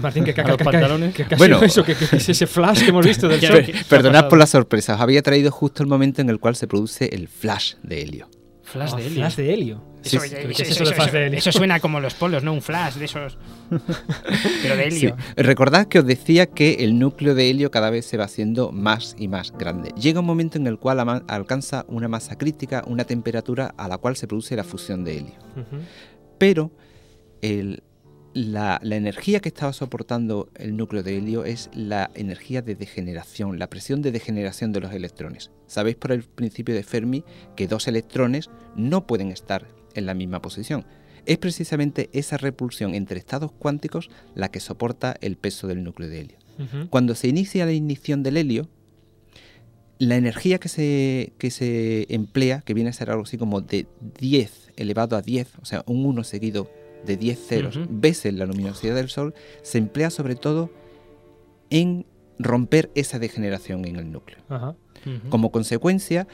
Martín, que, A los pantalones. que, que, Bueno. eso, que, que es ese flash que hemos visto del ¿Qué- sol. qué- Perdonad por la sorpresa, os había traído justo el momento en el cual se produce el flash de helio. Flash Ah, de helio. Flash de helio. Eso, sí. ¿Qué es eso- eso de eso- flash de helio? eso suena como los polos, ¿no? Un flash de esos. *laughs* Pero de helio. Sí. Recordad que os decía que el núcleo de helio cada vez se va haciendo más y más grande. Llega un momento en el cual alcanza una masa crítica, una temperatura a la cual se produce la fusión de helio. Pero el- la, la energía que estaba soportando el núcleo de helio es la energía de degeneración, la presión de degeneración de los electrones. Sabéis por el principio de Fermi que dos electrones no pueden estar en la misma posición. Es precisamente esa repulsión entre estados cuánticos la que soporta el peso del núcleo de helio. Cuando se inicia la ignición del helio, la energía que se, que se emplea, que viene a ser algo así como de 10 elevado a 10, o sea, un 1 seguido de 10 ceros veces la luminosidad del Sol, se emplea sobre todo en romper esa degeneración en el núcleo. Como consecuencia,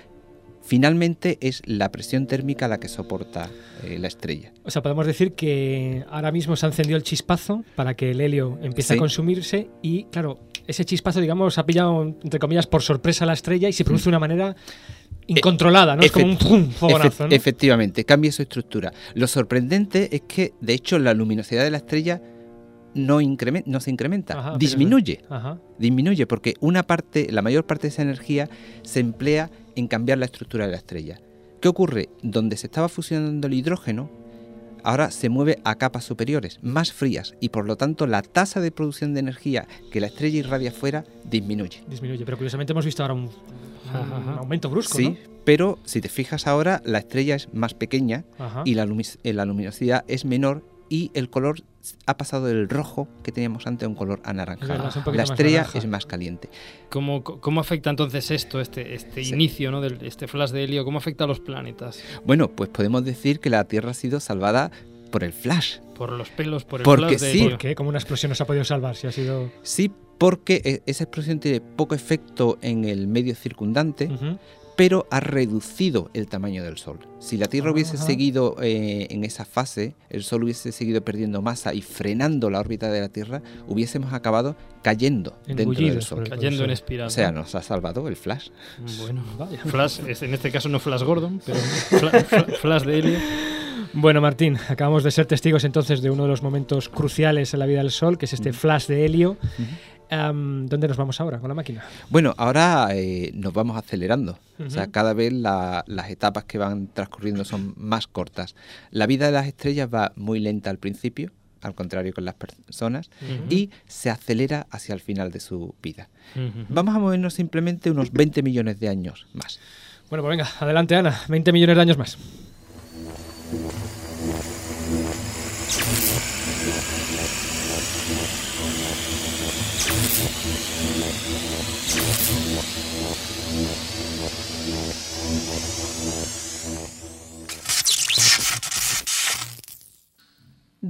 finalmente es la presión térmica la que soporta eh, la estrella. O sea, podemos decir que ahora mismo se ha encendido el chispazo para que el helio empiece Sí. a consumirse y, claro, ese chispazo, digamos, ha pillado, entre comillas, por sorpresa a la estrella y se produce *laughs* de una manera incontrolada, ¿no? Es como un ¡pum! fogonazo, efect- ¿no? Efectivamente, cambia su estructura. Lo sorprendente es que, de hecho, la luminosidad de la estrella no, se incrementa, Ajá, disminuye. Ajá. Disminuye porque una parte, la mayor parte de esa energía se emplea en cambiar la estructura de la estrella. ¿Qué ocurre? Donde se estaba fusionando el hidrógeno, ahora se mueve a capas superiores, más frías, y por lo tanto la tasa de producción de energía que la estrella irradia fuera disminuye. Disminuye, pero curiosamente hemos visto ahora un, un aumento brusco, Sí, ¿no? pero si te fijas ahora, la estrella es más pequeña Ajá. y la, lumi- eh, la luminosidad es menor y el color ha pasado del rojo que teníamos antes a un color anaranjado. es La estrella es más caliente. ¿Cómo, cómo afecta entonces esto, este, este Sí. inicio, ¿no? Del, este flash de helio? ¿Cómo afecta a los planetas? Bueno, pues podemos decir que la Tierra ha sido salvada por el flash. Por los pelos, por el Porque flash de sí. helio. ¿Por qué? ¿Cómo una explosión nos ha podido salvar? Si ha sido. Sí, porque e- esa explosión tiene poco efecto en el medio circundante, pero ha reducido el tamaño del Sol. Si la Tierra hubiese seguido eh, en esa fase, el Sol hubiese seguido perdiendo masa y frenando la órbita de la Tierra, hubiésemos acabado cayendo dentro del Sol. Cayendo en espiral. O sea, ¿no? nos ha salvado el flash. Bueno, vaya. Flash, es- en este caso no Flash Gordon, pero *laughs* fla- fla- Flash de helio. Bueno, Martín, acabamos de ser testigos entonces de uno de los momentos cruciales en la vida del Sol, que es este flash de helio. ¿Dónde nos vamos ahora con la máquina? Bueno, ahora eh, nos vamos acelerando. O sea, cada vez la- las etapas que van transcurriendo son más cortas. La vida de las estrellas va muy lenta al principio, al contrario con las personas, y se acelera hacia el final de su vida. Vamos a movernos simplemente unos 20 millones de años más. Bueno, pues venga, adelante Ana, 20 millones de años más.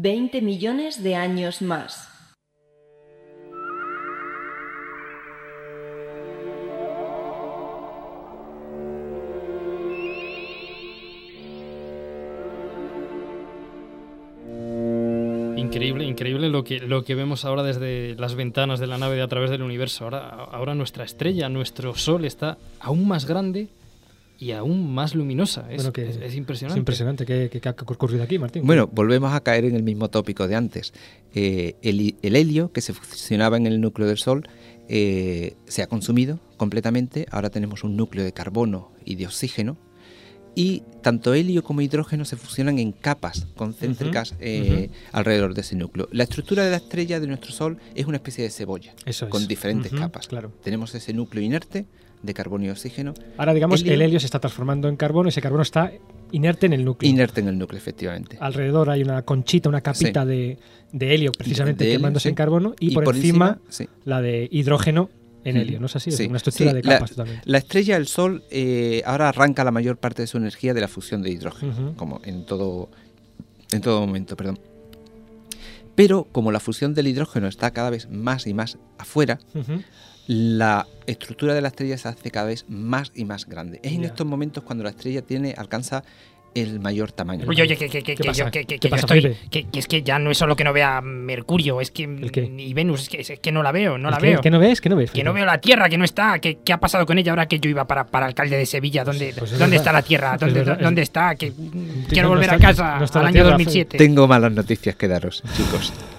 Veinte millones de años más. Increíble, increíble lo que, lo que vemos ahora desde las ventanas de la nave de a través del universo. Ahora, ahora nuestra estrella, nuestro Sol está aún más grande y aún más luminosa. Es, Bueno, que es- es impresionante. Es impresionante. ¿Qué, qué- qué ha ocurrido aquí, Martín? Bueno, volvemos a caer en el mismo tópico de antes. Eh, el, el helio que se fusionaba en el núcleo del Sol eh, se ha consumido completamente. Ahora tenemos un núcleo de carbono y de oxígeno. Y tanto helio como hidrógeno se fusionan en capas concéntricas Ujú, eh, alrededor de ese núcleo. La estructura de la estrella de nuestro Sol es una especie de cebolla Eso es. con diferentes Ujú, capas. claro. Tenemos ese núcleo inerte de carbono y oxígeno. Ahora, digamos, helio- el helio se está transformando en carbono y ese carbono está inerte en el núcleo. Inerte en el núcleo, efectivamente. Alrededor hay una conchita, una capita de, de helio, precisamente De helio, quemándose sí. en carbono, y, Y por, por encima, encima, sí. la de hidrógeno en helio. ¿No es así? Es una estructura de la- capas totalmente. La estrella del Sol eh, ahora arranca la mayor parte de su energía de la fusión de hidrógeno, como en todo, en todo momento, perdón. Pero como la fusión del hidrógeno está cada vez más y más afuera. La estructura de la estrella se hace cada vez más y más grande. Es en estos momentos cuando la estrella tiene alcanza el mayor tamaño. Oye, oye, que, que, que, ¿Qué que pasa? yo, que, que, ¿Qué que yo estoy. Que, que es que ya no es solo que no vea Mercurio, es que. Y Venus, es que, es que no la veo, no ¿El la qué? veo. ¿Qué no ves? ¿Qué no ves? Que no veo la Tierra, que no está. ¿Qué, qué ha pasado con ella ahora que yo iba para, para alcalde de Sevilla? ¿Dónde, Pues es ¿dónde está la Tierra? ¿Dónde, es- ¿dónde está? Que quiero no volver está- a casa no al año Tierra, 2007. Tengo malas noticias que daros, chicos. *laughs*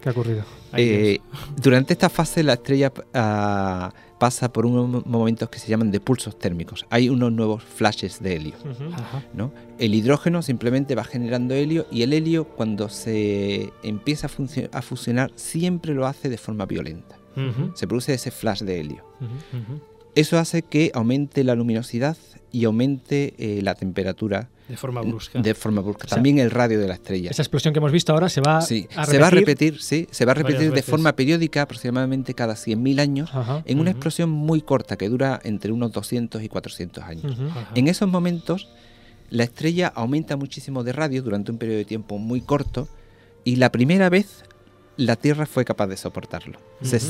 ¿Qué ha ocurrido? Eh, durante esta fase la estrella ah, pasa por unos momentos que se llaman de pulsos térmicos. Hay unos nuevos flashes de helio. El hidrógeno simplemente va generando helio y el helio cuando se empieza a, fusionar siempre lo hace de forma violenta. Se produce ese flash de helio. Eso hace que aumente la luminosidad y aumente eh, la temperatura De forma brusca. de forma brusca. O sea, También el radio de la estrella. Esa explosión que hemos visto ahora se va Sí, a repetir. se va a repetir, sí, se va a repetir de forma periódica, aproximadamente cada 100.000 años, Ajá. en una explosión muy corta que dura entre unos 200 y 400 años. En esos momentos, la estrella aumenta muchísimo de radio durante un periodo de tiempo muy corto y la primera vez la Tierra fue capaz de soportarlo. Se Ujú.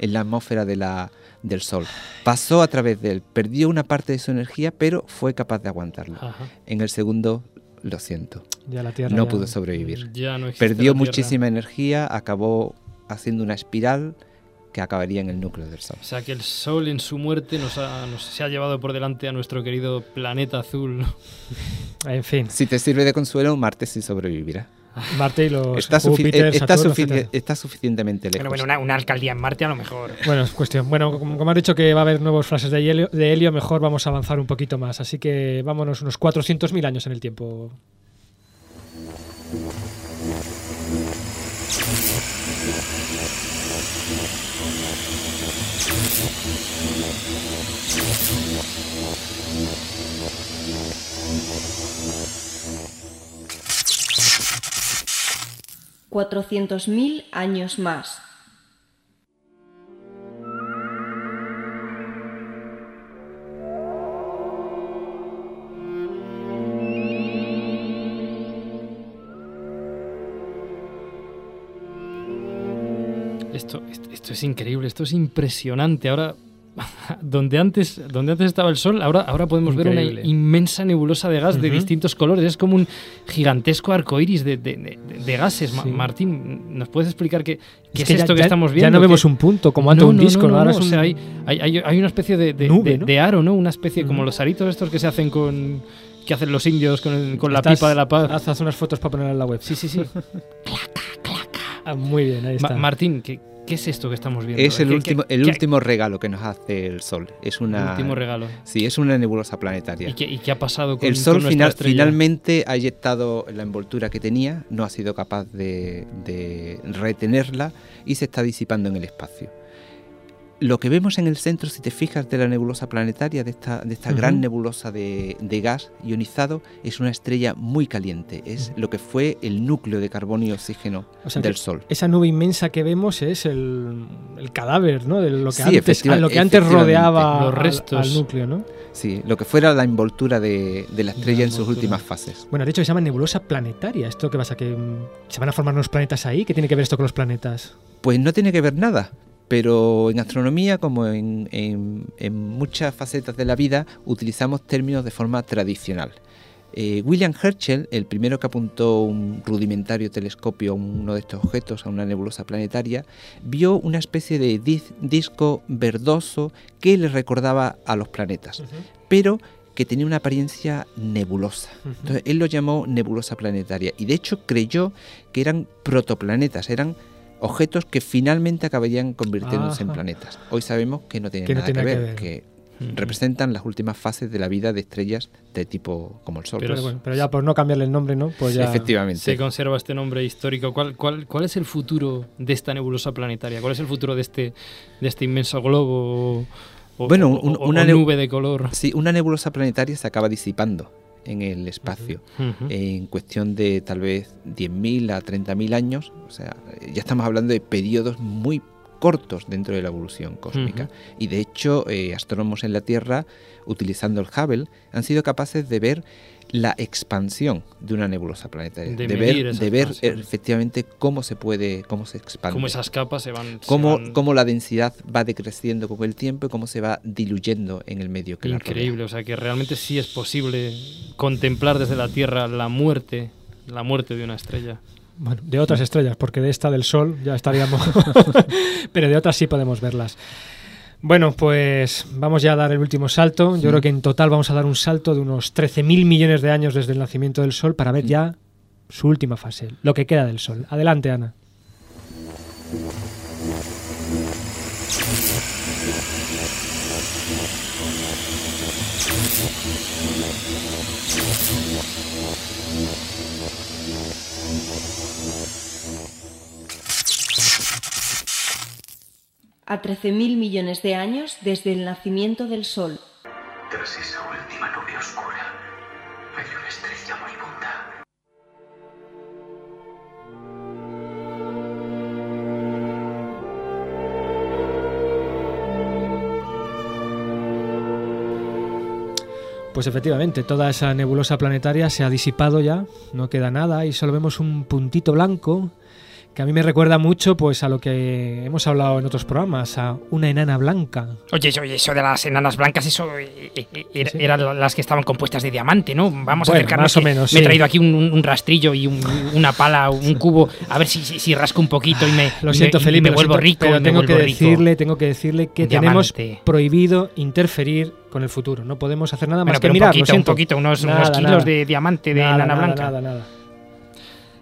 En la atmósfera de la, del Sol. Pasó a través de él, perdió una parte de su energía, pero fue capaz de aguantarlo. Ajá. En el segundo, lo siento, Ya la Tierra no ya- pudo sobrevivir. Ya no Perdió muchísima energía, acabó haciendo una espiral que acabaría en el núcleo del Sol. O sea que el Sol en su muerte nos, ha, nos se ha llevado por delante a nuestro querido planeta azul. *laughs* En fin, Si te sirve de consuelo, Marte sí sobrevivirá. Marte y los Está, Júpiter, está, Saturno, sufi- etcétera. está suficientemente lejos. Bueno, bueno, una, una alcaldía en Marte a lo mejor. Bueno, es cuestión. Bueno, como, como has dicho que va a haber nuevos flashes de helio, de helio, mejor vamos a avanzar un poquito más. Así que vámonos unos 400.000 años en el tiempo. 400.000 años más. Esto, esto, esto es increíble, esto es impresionante. Ahora, *laughs* donde antes, donde antes estaba el sol, ahora, ahora podemos ver una inmensa nebulosa de gas de distintos colores. Es como un gigantesco arco iris de, de- de- de gases. Sí. Martín, ¿nos puedes explicar qué, qué es, que ya- esto que ya- estamos ya viendo? no vemos ¿Qué- un punto como antes un disco, ¿no? Ahora es o sea, un- hay, hay, hay- una especie de, Nube, de- ¿no? aro, ¿no? Una especie como los aritos estos que se hacen con que hacen los indios con, el- con la pipa de la paz. Haz, haz unas fotos para poner en la web. Sí, sí, sí. *laughs* Ah, muy bien, ahí Ma- está. Martín, ¿qué, qué es esto que estamos viendo? Es el ¿Qué- último, qué- el qué- último regalo que nos hace el Sol. Es una, último regalo. Sí, es una nebulosa planetaria. ¿Y qué, y qué ha pasado con el Sol con final- finalmente ha eyectado la envoltura que tenía, no ha sido capaz de, de retenerla y se está disipando en el espacio. Lo que vemos en el centro, si te fijas, de la nebulosa planetaria, de esta, de esta gran nebulosa de, de gas ionizado, es una estrella muy caliente. Es lo que fue el núcleo de carbono y oxígeno O sea, del Sol. Esa nube inmensa que vemos es el, el cadáver, ¿no? De lo que Sí, antes, efectiva- a lo que antes efectivamente. rodeaba Los al- restos. al núcleo, ¿no? Sí, lo que fuera la envoltura de, de la estrella en sus últimas fases. Bueno, de hecho se llama nebulosa planetaria. ¿Esto qué pasa? ¿Que mm, se van a formar unos planetas ahí? ¿Qué tiene que ver esto con los planetas? Pues no tiene que ver nada, pero en astronomía, como en, en- en muchas facetas de la vida, utilizamos términos de forma tradicional. Eh, William Herschel, el primero que apuntó un rudimentario telescopio a uno de estos objetos, a una nebulosa planetaria, vio una especie de dis- disco verdoso que le recordaba a los planetas, pero que tenía una apariencia nebulosa. Entonces él lo llamó nebulosa planetaria y de hecho creyó que eran protoplanetas, eran objetos que finalmente acabarían convirtiéndose en planetas. Hoy sabemos que no tienen Que no nada tiene que que ver, que Ujú. representan las últimas fases de la vida de estrellas de tipo como el Sol. Pero, bueno, pero ya por no cambiarle el nombre, ¿no? Pues ya... Efectivamente. Se conserva este nombre histórico. ¿Cuál, cuál, cuál es el futuro de esta nebulosa planetaria? ¿Cuál es el futuro de este, de este inmenso globo o, Bueno, o- un- o- o una nube de color? Sí, una nebulosa planetaria se acaba disipando en el espacio en cuestión de tal vez 10.000 a 30.000 años. O sea, ya estamos hablando de periodos muy cortos dentro de la evolución cósmica. Y de hecho, eh, astrónomos en la Tierra, utilizando el Hubble, han sido capaces de ver la expansión de una nebulosa planetaria. De ver, de ver efectivamente cómo se puede, cómo se expande. Cómo esas capas se van... se cómo, van- cómo la densidad va decreciendo con el tiempo y cómo se va diluyendo en el medio que la. Increíble, o sea que realmente sí es posible contemplar desde la Tierra la muerte, la muerte de una estrella. Bueno, de otras estrellas, porque de esta del Sol ya estaríamos. *laughs* *laughs* Pero de otras sí podemos verlas. Bueno, pues vamos ya a dar el último salto. Yo Sí. creo que en total vamos a dar un salto de unos 13.000 millones de años desde el nacimiento del Sol para ver ya su última fase, lo que queda del Sol. Adelante, Ana. A 13.000 millones de años desde el nacimiento del Sol. Tras esa última nube oscura, hay una estrella moribunda. Pues efectivamente, toda esa nebulosa planetaria se ha disipado ya, no queda nada y solo vemos un puntito blanco que a mí me recuerda mucho pues a lo que hemos hablado en otros programas, a una enana blanca. Oye, oye, eso de las enanas blancas, eso era- Sí. eran las que estaban compuestas de diamante, ¿no? Vamos a acercarnos. más o menos, Me he traído aquí un, un- un rastrillo y un- una pala, un cubo, a ver si, si, si rasco un poquito y me, Lo siento, me- y Felipe, me vuelvo siento, rico. pero tengo que rico. decirle, tengo que decirle que tenemos Diamante. prohibido interferir con el futuro. No podemos hacer nada Bueno, más pero que un mirar. poquito, lo siento. un poquito, unos- kilos nada. de diamante de Nada, enana blanca. Nada, nada.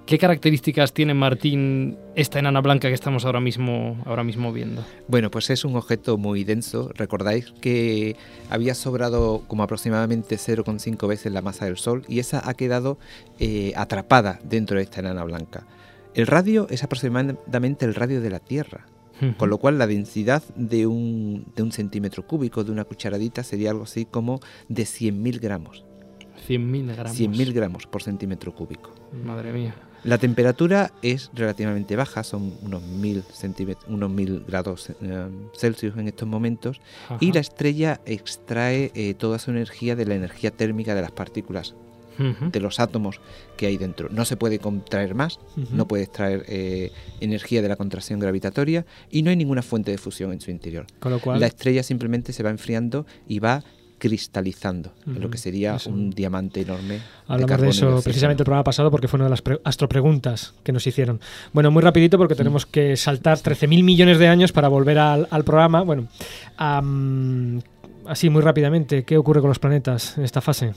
¿Qué características tiene Martín esta enana blanca que estamos ahora mismo, ahora mismo viendo? Bueno, pues es un objeto muy denso. Recordáis que había sobrado como aproximadamente 0,5 veces la masa del Sol y esa ha quedado eh, atrapada dentro de esta enana blanca. El radio es aproximadamente el radio de la Tierra, con lo cual la densidad de un, de un centímetro cúbico, de una cucharadita, sería algo así como de 100.000 gramos. 100.000 gramos. 100.000 gramos por centímetro cúbico. Madre mía. La temperatura es relativamente baja, son unos 1000 centímetros, unos 1000 grados eh, Celsius en estos momentos, y la estrella extrae eh, toda su energía de la energía térmica de las partículas, de los átomos que hay dentro. No se puede contraer más, no puede extraer eh, energía de la contracción gravitatoria y no hay ninguna fuente de fusión en su interior. Con lo cual- La estrella simplemente se va enfriando y va cristalizando, en lo que sería eso. un diamante enorme. Hablamos de y eso precisamente el programa pasado porque fue una de las pre- astropreguntas que nos hicieron. Bueno, muy rapidito porque tenemos que saltar 13.000 millones de años para volver al, al programa. Bueno, am, así muy rápidamente, ¿qué ocurre con los planetas en esta fase?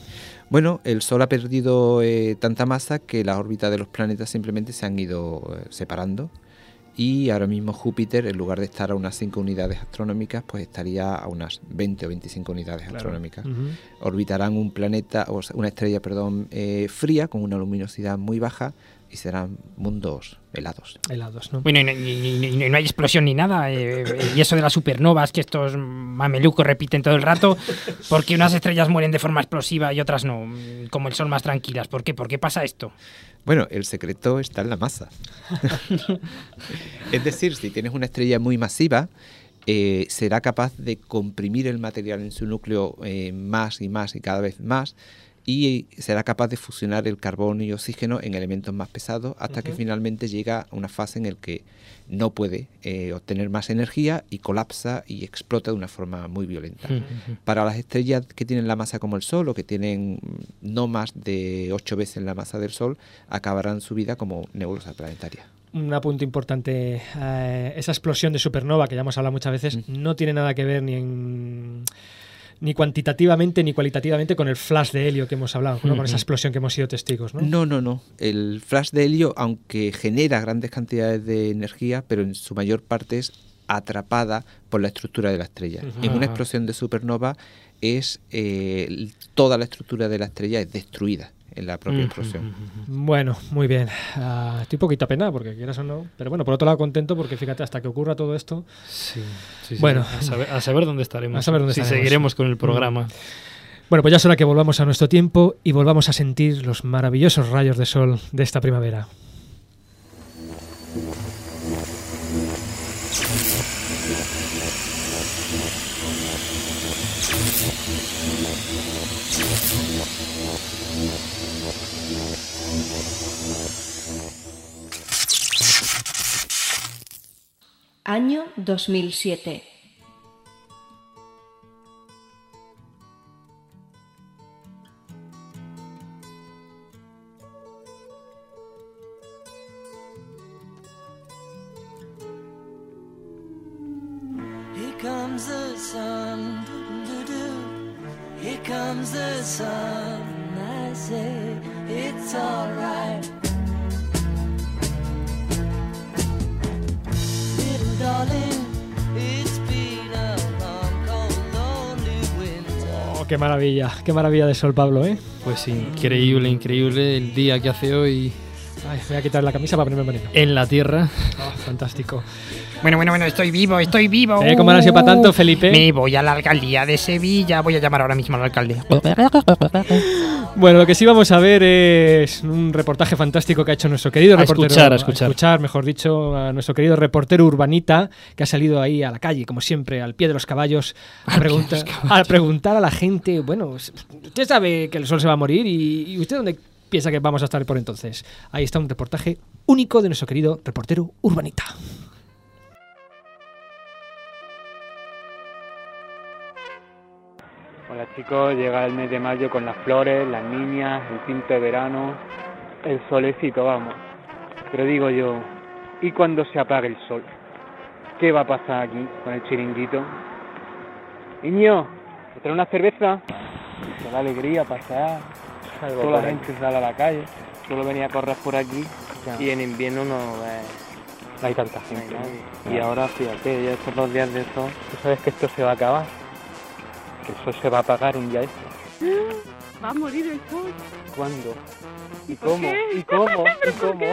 Bueno, el Sol ha perdido eh, tanta masa que las órbitas de los planetas simplemente se han ido eh, separando. Y ahora mismo Júpiter, en lugar de estar a unas 5 unidades astronómicas, pues estaría a unas 20 o 25 unidades Claro. astronómicas. Ujú. Orbitarán un planeta, o sea, una estrella, perdón, eh, fría, con una luminosidad muy baja, y serán mundos helados. Helados, ¿no? Bueno, y, no- y- y- y no hay explosión ni nada. eh, eh, y eso de las supernovas, que estos mamelucos repiten todo el rato, porque unas estrellas mueren de forma explosiva y otras no, como el Sol más tranquilas. ¿Por qué? ¿Por qué pasa esto? Bueno, el secreto está en la masa. *laughs* es decir, si tienes una estrella muy masiva, eh, será capaz de comprimir el material en su núcleo eh, más y más y cada vez más y será capaz de fusionar el carbono y oxígeno en elementos más pesados hasta que finalmente llega a una fase en la que no puede eh, obtener más energía y colapsa y explota de una forma muy violenta. Para las estrellas que tienen la masa como el Sol o que tienen no más de ocho veces la masa del Sol, acabarán su vida como nebulosa planetaria. Un apunte importante, eh, esa explosión de supernova que ya hemos hablado muchas veces no tiene nada que ver ni en- ni cuantitativamente ni cualitativamente con el flash de helio que hemos hablado, ¿no? con esa explosión que hemos sido testigos. ¿no? No, no, no. El flash de helio, aunque genera grandes cantidades de energía, pero en su mayor parte es atrapada por la estructura de la estrella. En una Ajá. explosión de supernova es eh, toda la estructura de la estrella es destruida en la propia explosión. Bueno, muy bien. Ah, estoy un poquito apenado porque quieras o no. Pero bueno, por otro lado contento porque fíjate, hasta que ocurra todo esto. Sí, sí, sí. Bueno, a saber, a saber dónde estaremos. A saber dónde si estaremos. seguiremos con el programa. Bueno, pues ya es hora que volvamos a nuestro tiempo y volvamos a sentir los maravillosos rayos de sol de esta primavera. Año 2007. Here comes the sun. I say it's alright. Oh, qué maravilla, qué maravilla de sol, Pablo, ¿eh? Pues increíble, increíble el día que hace hoy Ay, voy a quitar la camisa para ponerme bonito. en la Tierra. Oh, fantástico. Bueno, bueno, bueno, estoy vivo, estoy vivo. ¿Eh? ¿Cómo no ha sido para tanto, Felipe? Me voy a la alcaldía de Sevilla. Voy a llamar ahora mismo al alcalde. Bueno, lo que sí vamos a ver es un reportaje fantástico que ha hecho nuestro querido A reportero. escuchar, a escuchar. mejor dicho, a nuestro querido reportero urbanita que ha salido ahí a la calle, como siempre, al pie de los caballos, a, preguntar, a preguntar a la gente, bueno, usted sabe que el sol se va a morir y, y usted dónde piensa que vamos a estar por entonces. Ahí está un reportaje único de nuestro querido reportero urbanita. Chicos, llega el mes de mayo con las flores, las niñas, el tinto de verano, el solecito, vamos. Pero digo yo, ¿y cuando se apague el sol? ¿Qué va a pasar aquí con el chiringuito? Niño, ¿me trae una cerveza? Da alegría pasar, toda la gente sale a la calle. Solo venía a correr por aquí Ya. y en invierno no ves No hay tanta gente. nadie. Y ahora fíjate, ya estos dos días de sol. Tú sabes que esto se va a acabar, que el sol se va a apagar un día este. *gasps* Va a morir el sol. ¿Cuándo? ¿Y por cómo? qué? ¿Y cómo? *laughs* ¿Y ¿Pero por cómo?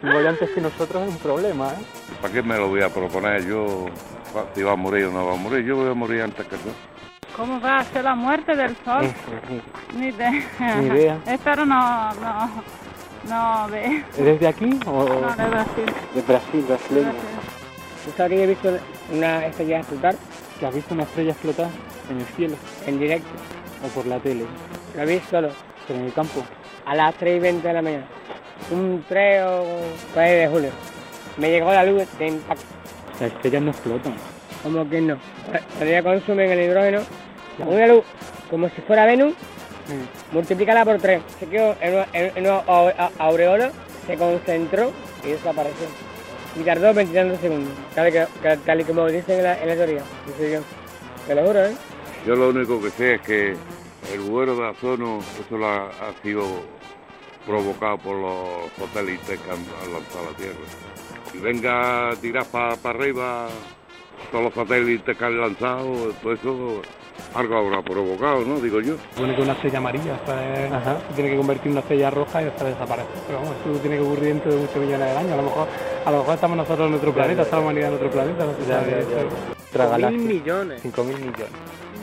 Si *laughs* voy antes que nosotros es un problema, ¿eh? ¿Para qué me lo voy a proponer yo? Si va a morir o no va a morir, yo voy a morir antes que tú. ¿Cómo va a ser la muerte del sol? Ni, *laughs* de- Ni idea. Espero no, no, no ve. ¿Eres de aquí o No, de Brasil. de Brasil, brasileño? ¿Tú sabes que yo he visto una estrella explotar? ¿Que has visto una estrella explotar en el cielo En directo. o por la tele? Lo vi solo. Pero en el campo. A las 3 y 20 de la mañana. Un 3 o 4 de julio. Me llegó la luz de impacto. Las estrellas no explotan. ¿Cómo que no? Ya consumen el hidrógeno, una luz como si fuera Venus, multiplícala por 3. Se quedó en una, en una aureola, se concentró y desapareció. Y tardó 22 segundos, tal y, como dicen en la, en la teoría. Dice yo. Te lo juro, ¿eh? Yo lo único que sé es que el vuelo de ozono, eso lo ha, sido provocado por los satélites que han, han lanzado a la Tierra. Y venga a tirar para arriba todos los satélites que han lanzado, todo eso algo habrá provocado, ¿no? Digo yo. Supone que una estrella amarilla después se tiene que convertir en una estrella roja y después desaparece. Pero vamos, eso tiene que ocurrir dentro de muchos millones de años. A lo mejor, a lo mejor estamos nosotros en otro planeta, está la humanidad en otro planeta, no se sabe. Otra galaxia. millones. 5.000 millones.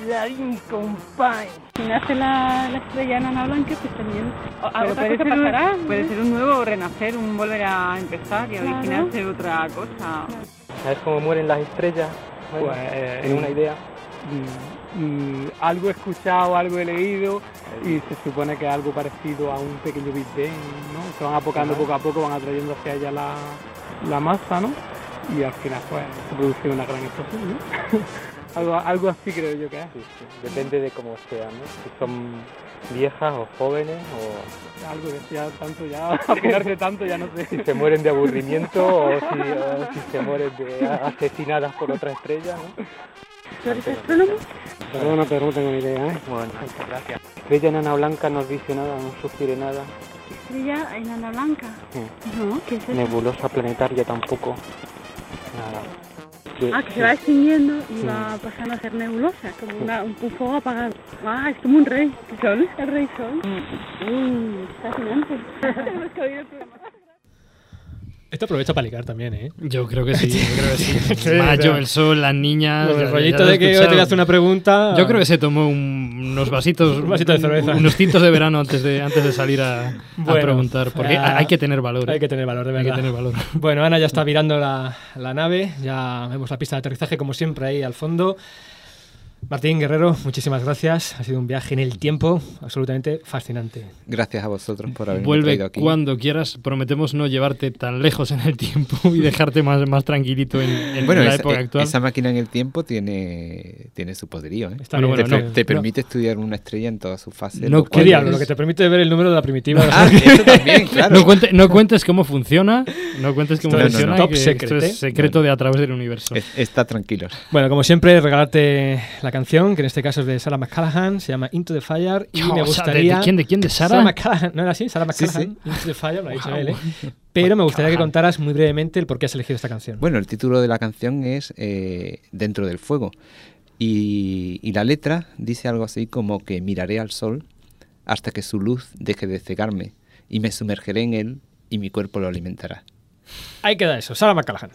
Larín, compay. Si nace la, la estrella enana blanca, pues también. Pero puede ser un- pasará. puede ser un nuevo renacer, un volver a empezar y a originarse otra cosa. ¿Sabes cómo mueren las estrellas? Pues, en una idea. Mm, algo he escuchado, algo he leído y se supone que es algo parecido a un pequeño Big Bang, ¿no? Se van apocando poco a poco, van atrayendo hacia ella la, la masa, ¿no? Y al final pues se produce una gran explosión, ¿no? *laughs* algo, algo así creo yo que es. Depende de cómo sean, ¿no? Si son viejas o jóvenes o Algo que ya tanto, ya *laughs* afinarse tanto, ya no sé. si se mueren de aburrimiento o si, o si se mueren de asesinadas por otra estrella, ¿no? ¿Tú eres astrónomo? Perdona, pero no tengo ni idea, ¿eh? Bueno, muchas gracias. Estrella enana blanca no dice nada, no sugiere nada. Estrella enana blanca. Sí. No, ¿qué es eso? Nebulosa planetaria tampoco. Nada. Sí, Ah, que sí. se va extinguiendo y Sí. va pasando a ser nebulosa, como una, un, un fuego apagado. Ah, es como un rey. ¿El sol? El rey sol. Uy, fascinante. Tenemos que oír el programa. Esto aprovecha para ligar también, ¿eh? Yo creo que sí, yo creo que sí. *laughs* Sí, Mayo, el sol, las niñas. El rollito ya de que hoy te escuchado. a hacer una pregunta. Yo creo que se tomó un- unos vasitos. Un vasito de cerveza. Unos tintos de verano antes de, antes de salir a, a Bueno, preguntar. Porque ah, hay que tener valor. ¿eh? Hay que tener valor, de Hay verdad. que tener valor. Bueno, Ana ya está virando la, la nave, ya vemos la pista de aterrizaje como siempre ahí al fondo. Martín Guerrero, muchísimas gracias. Ha sido un viaje en el tiempo absolutamente fascinante. Gracias a vosotros por haberme Vuelve traído aquí. cuando quieras. Prometemos no llevarte tan lejos en el tiempo y *laughs* dejarte más, más tranquilito en, en bueno, la esa, época e- actual. esa máquina en el tiempo tiene, tiene su poderío. ¿eh? Está te, bueno, per- no, te no. permite estudiar una estrella en todas sus fases. No, ¿qué cual ¿Qué diablo? es- Lo que te permite ver el número de la primitiva. Ah, *laughs* eso también, claro. No, cuente- no cuentes cómo funciona. No cuentes cómo Esto es funciona. top que secret, esto ¿eh? es secreto de a través del universo. Es- Está tranquilos. Bueno, como siempre, regalarte la canción, que en este caso es de Sarah McCallaghan, se llama Into the Fire, y me o sea, ¿de- gustaría... de quién, de quién, de Sarah? Sarah McCallaghan, ¿no era así? Sarah Sí, McCallaghan, sí. Into the Fire, lo ha dicho Wow. él, ¿eh? Pero me gustaría que contaras muy brevemente el por qué has elegido esta canción. Bueno, el título de la canción es eh, Dentro del fuego. Y, y la letra dice algo así como que miraré al sol hasta que su luz deje de cegarme y me sumergeré en él y mi cuerpo lo alimentará. Ahí queda eso, Sarah McCallaghan.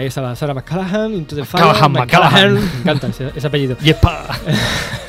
Ahí estaba Sarah McCallaghan, Into the Fire. McCallaghan, McCallaghan. Me encanta ese, ese apellido. Yepa. *laughs*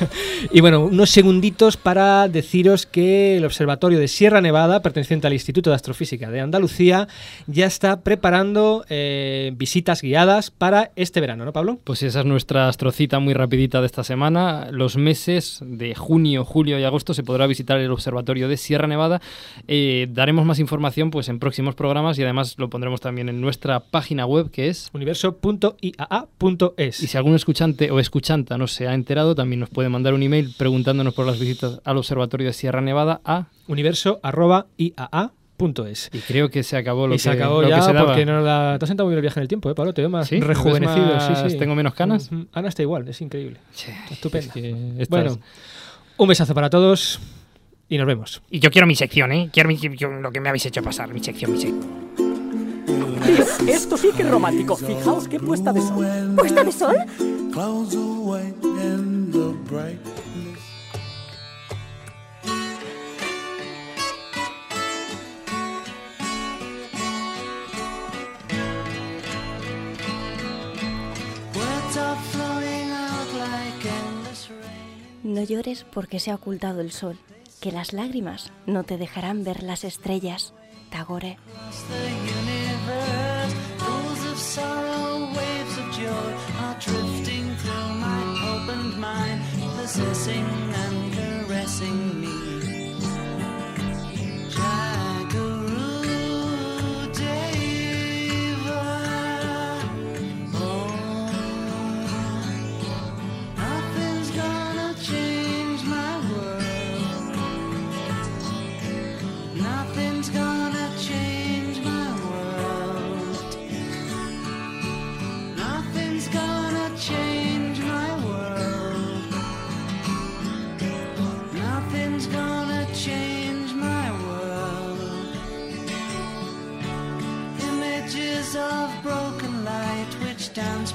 y bueno, unos segunditos para deciros que el Observatorio de Sierra Nevada, perteneciente al Instituto de Astrofísica de Andalucía, ya está preparando eh, visitas guiadas para este verano, ¿no, Pablo? Pues esa es nuestra astrocita muy rapidita de esta semana. Los meses de junio, julio y agosto se podrá visitar el Observatorio de Sierra Nevada. Eh, daremos más información pues en próximos programas y además lo pondremos también en nuestra página web que es universo.iaa.es. Y si algún escuchante o escuchanta no se ha enterado, también nos puede mandar un email preguntándonos por las visitas al Observatorio de Sierra Nevada a universo.iaa.es. Y creo que se acabó lo y que se acabó lo ya que se daba. porque no la... te has sentado muy bien el viaje en el tiempo, ¿eh, Pablo? Te veo más ¿Sí? rejuvenecido. ¿Ves más- sí, sí. tengo menos canas? Ana está igual, es increíble. Estupendo. Es que estas- Bueno, un besazo para todos y nos vemos. Y yo quiero mi sección, ¿eh? Quiero mi- yo- lo que me habéis hecho pasar, mi sección, mi sección. Esto sí que es romántico. Fijaos qué puesta de sol. ¿Puesta de sol? No llores porque se ha ocultado el sol, que las lágrimas no te dejarán ver las estrellas. Tagore.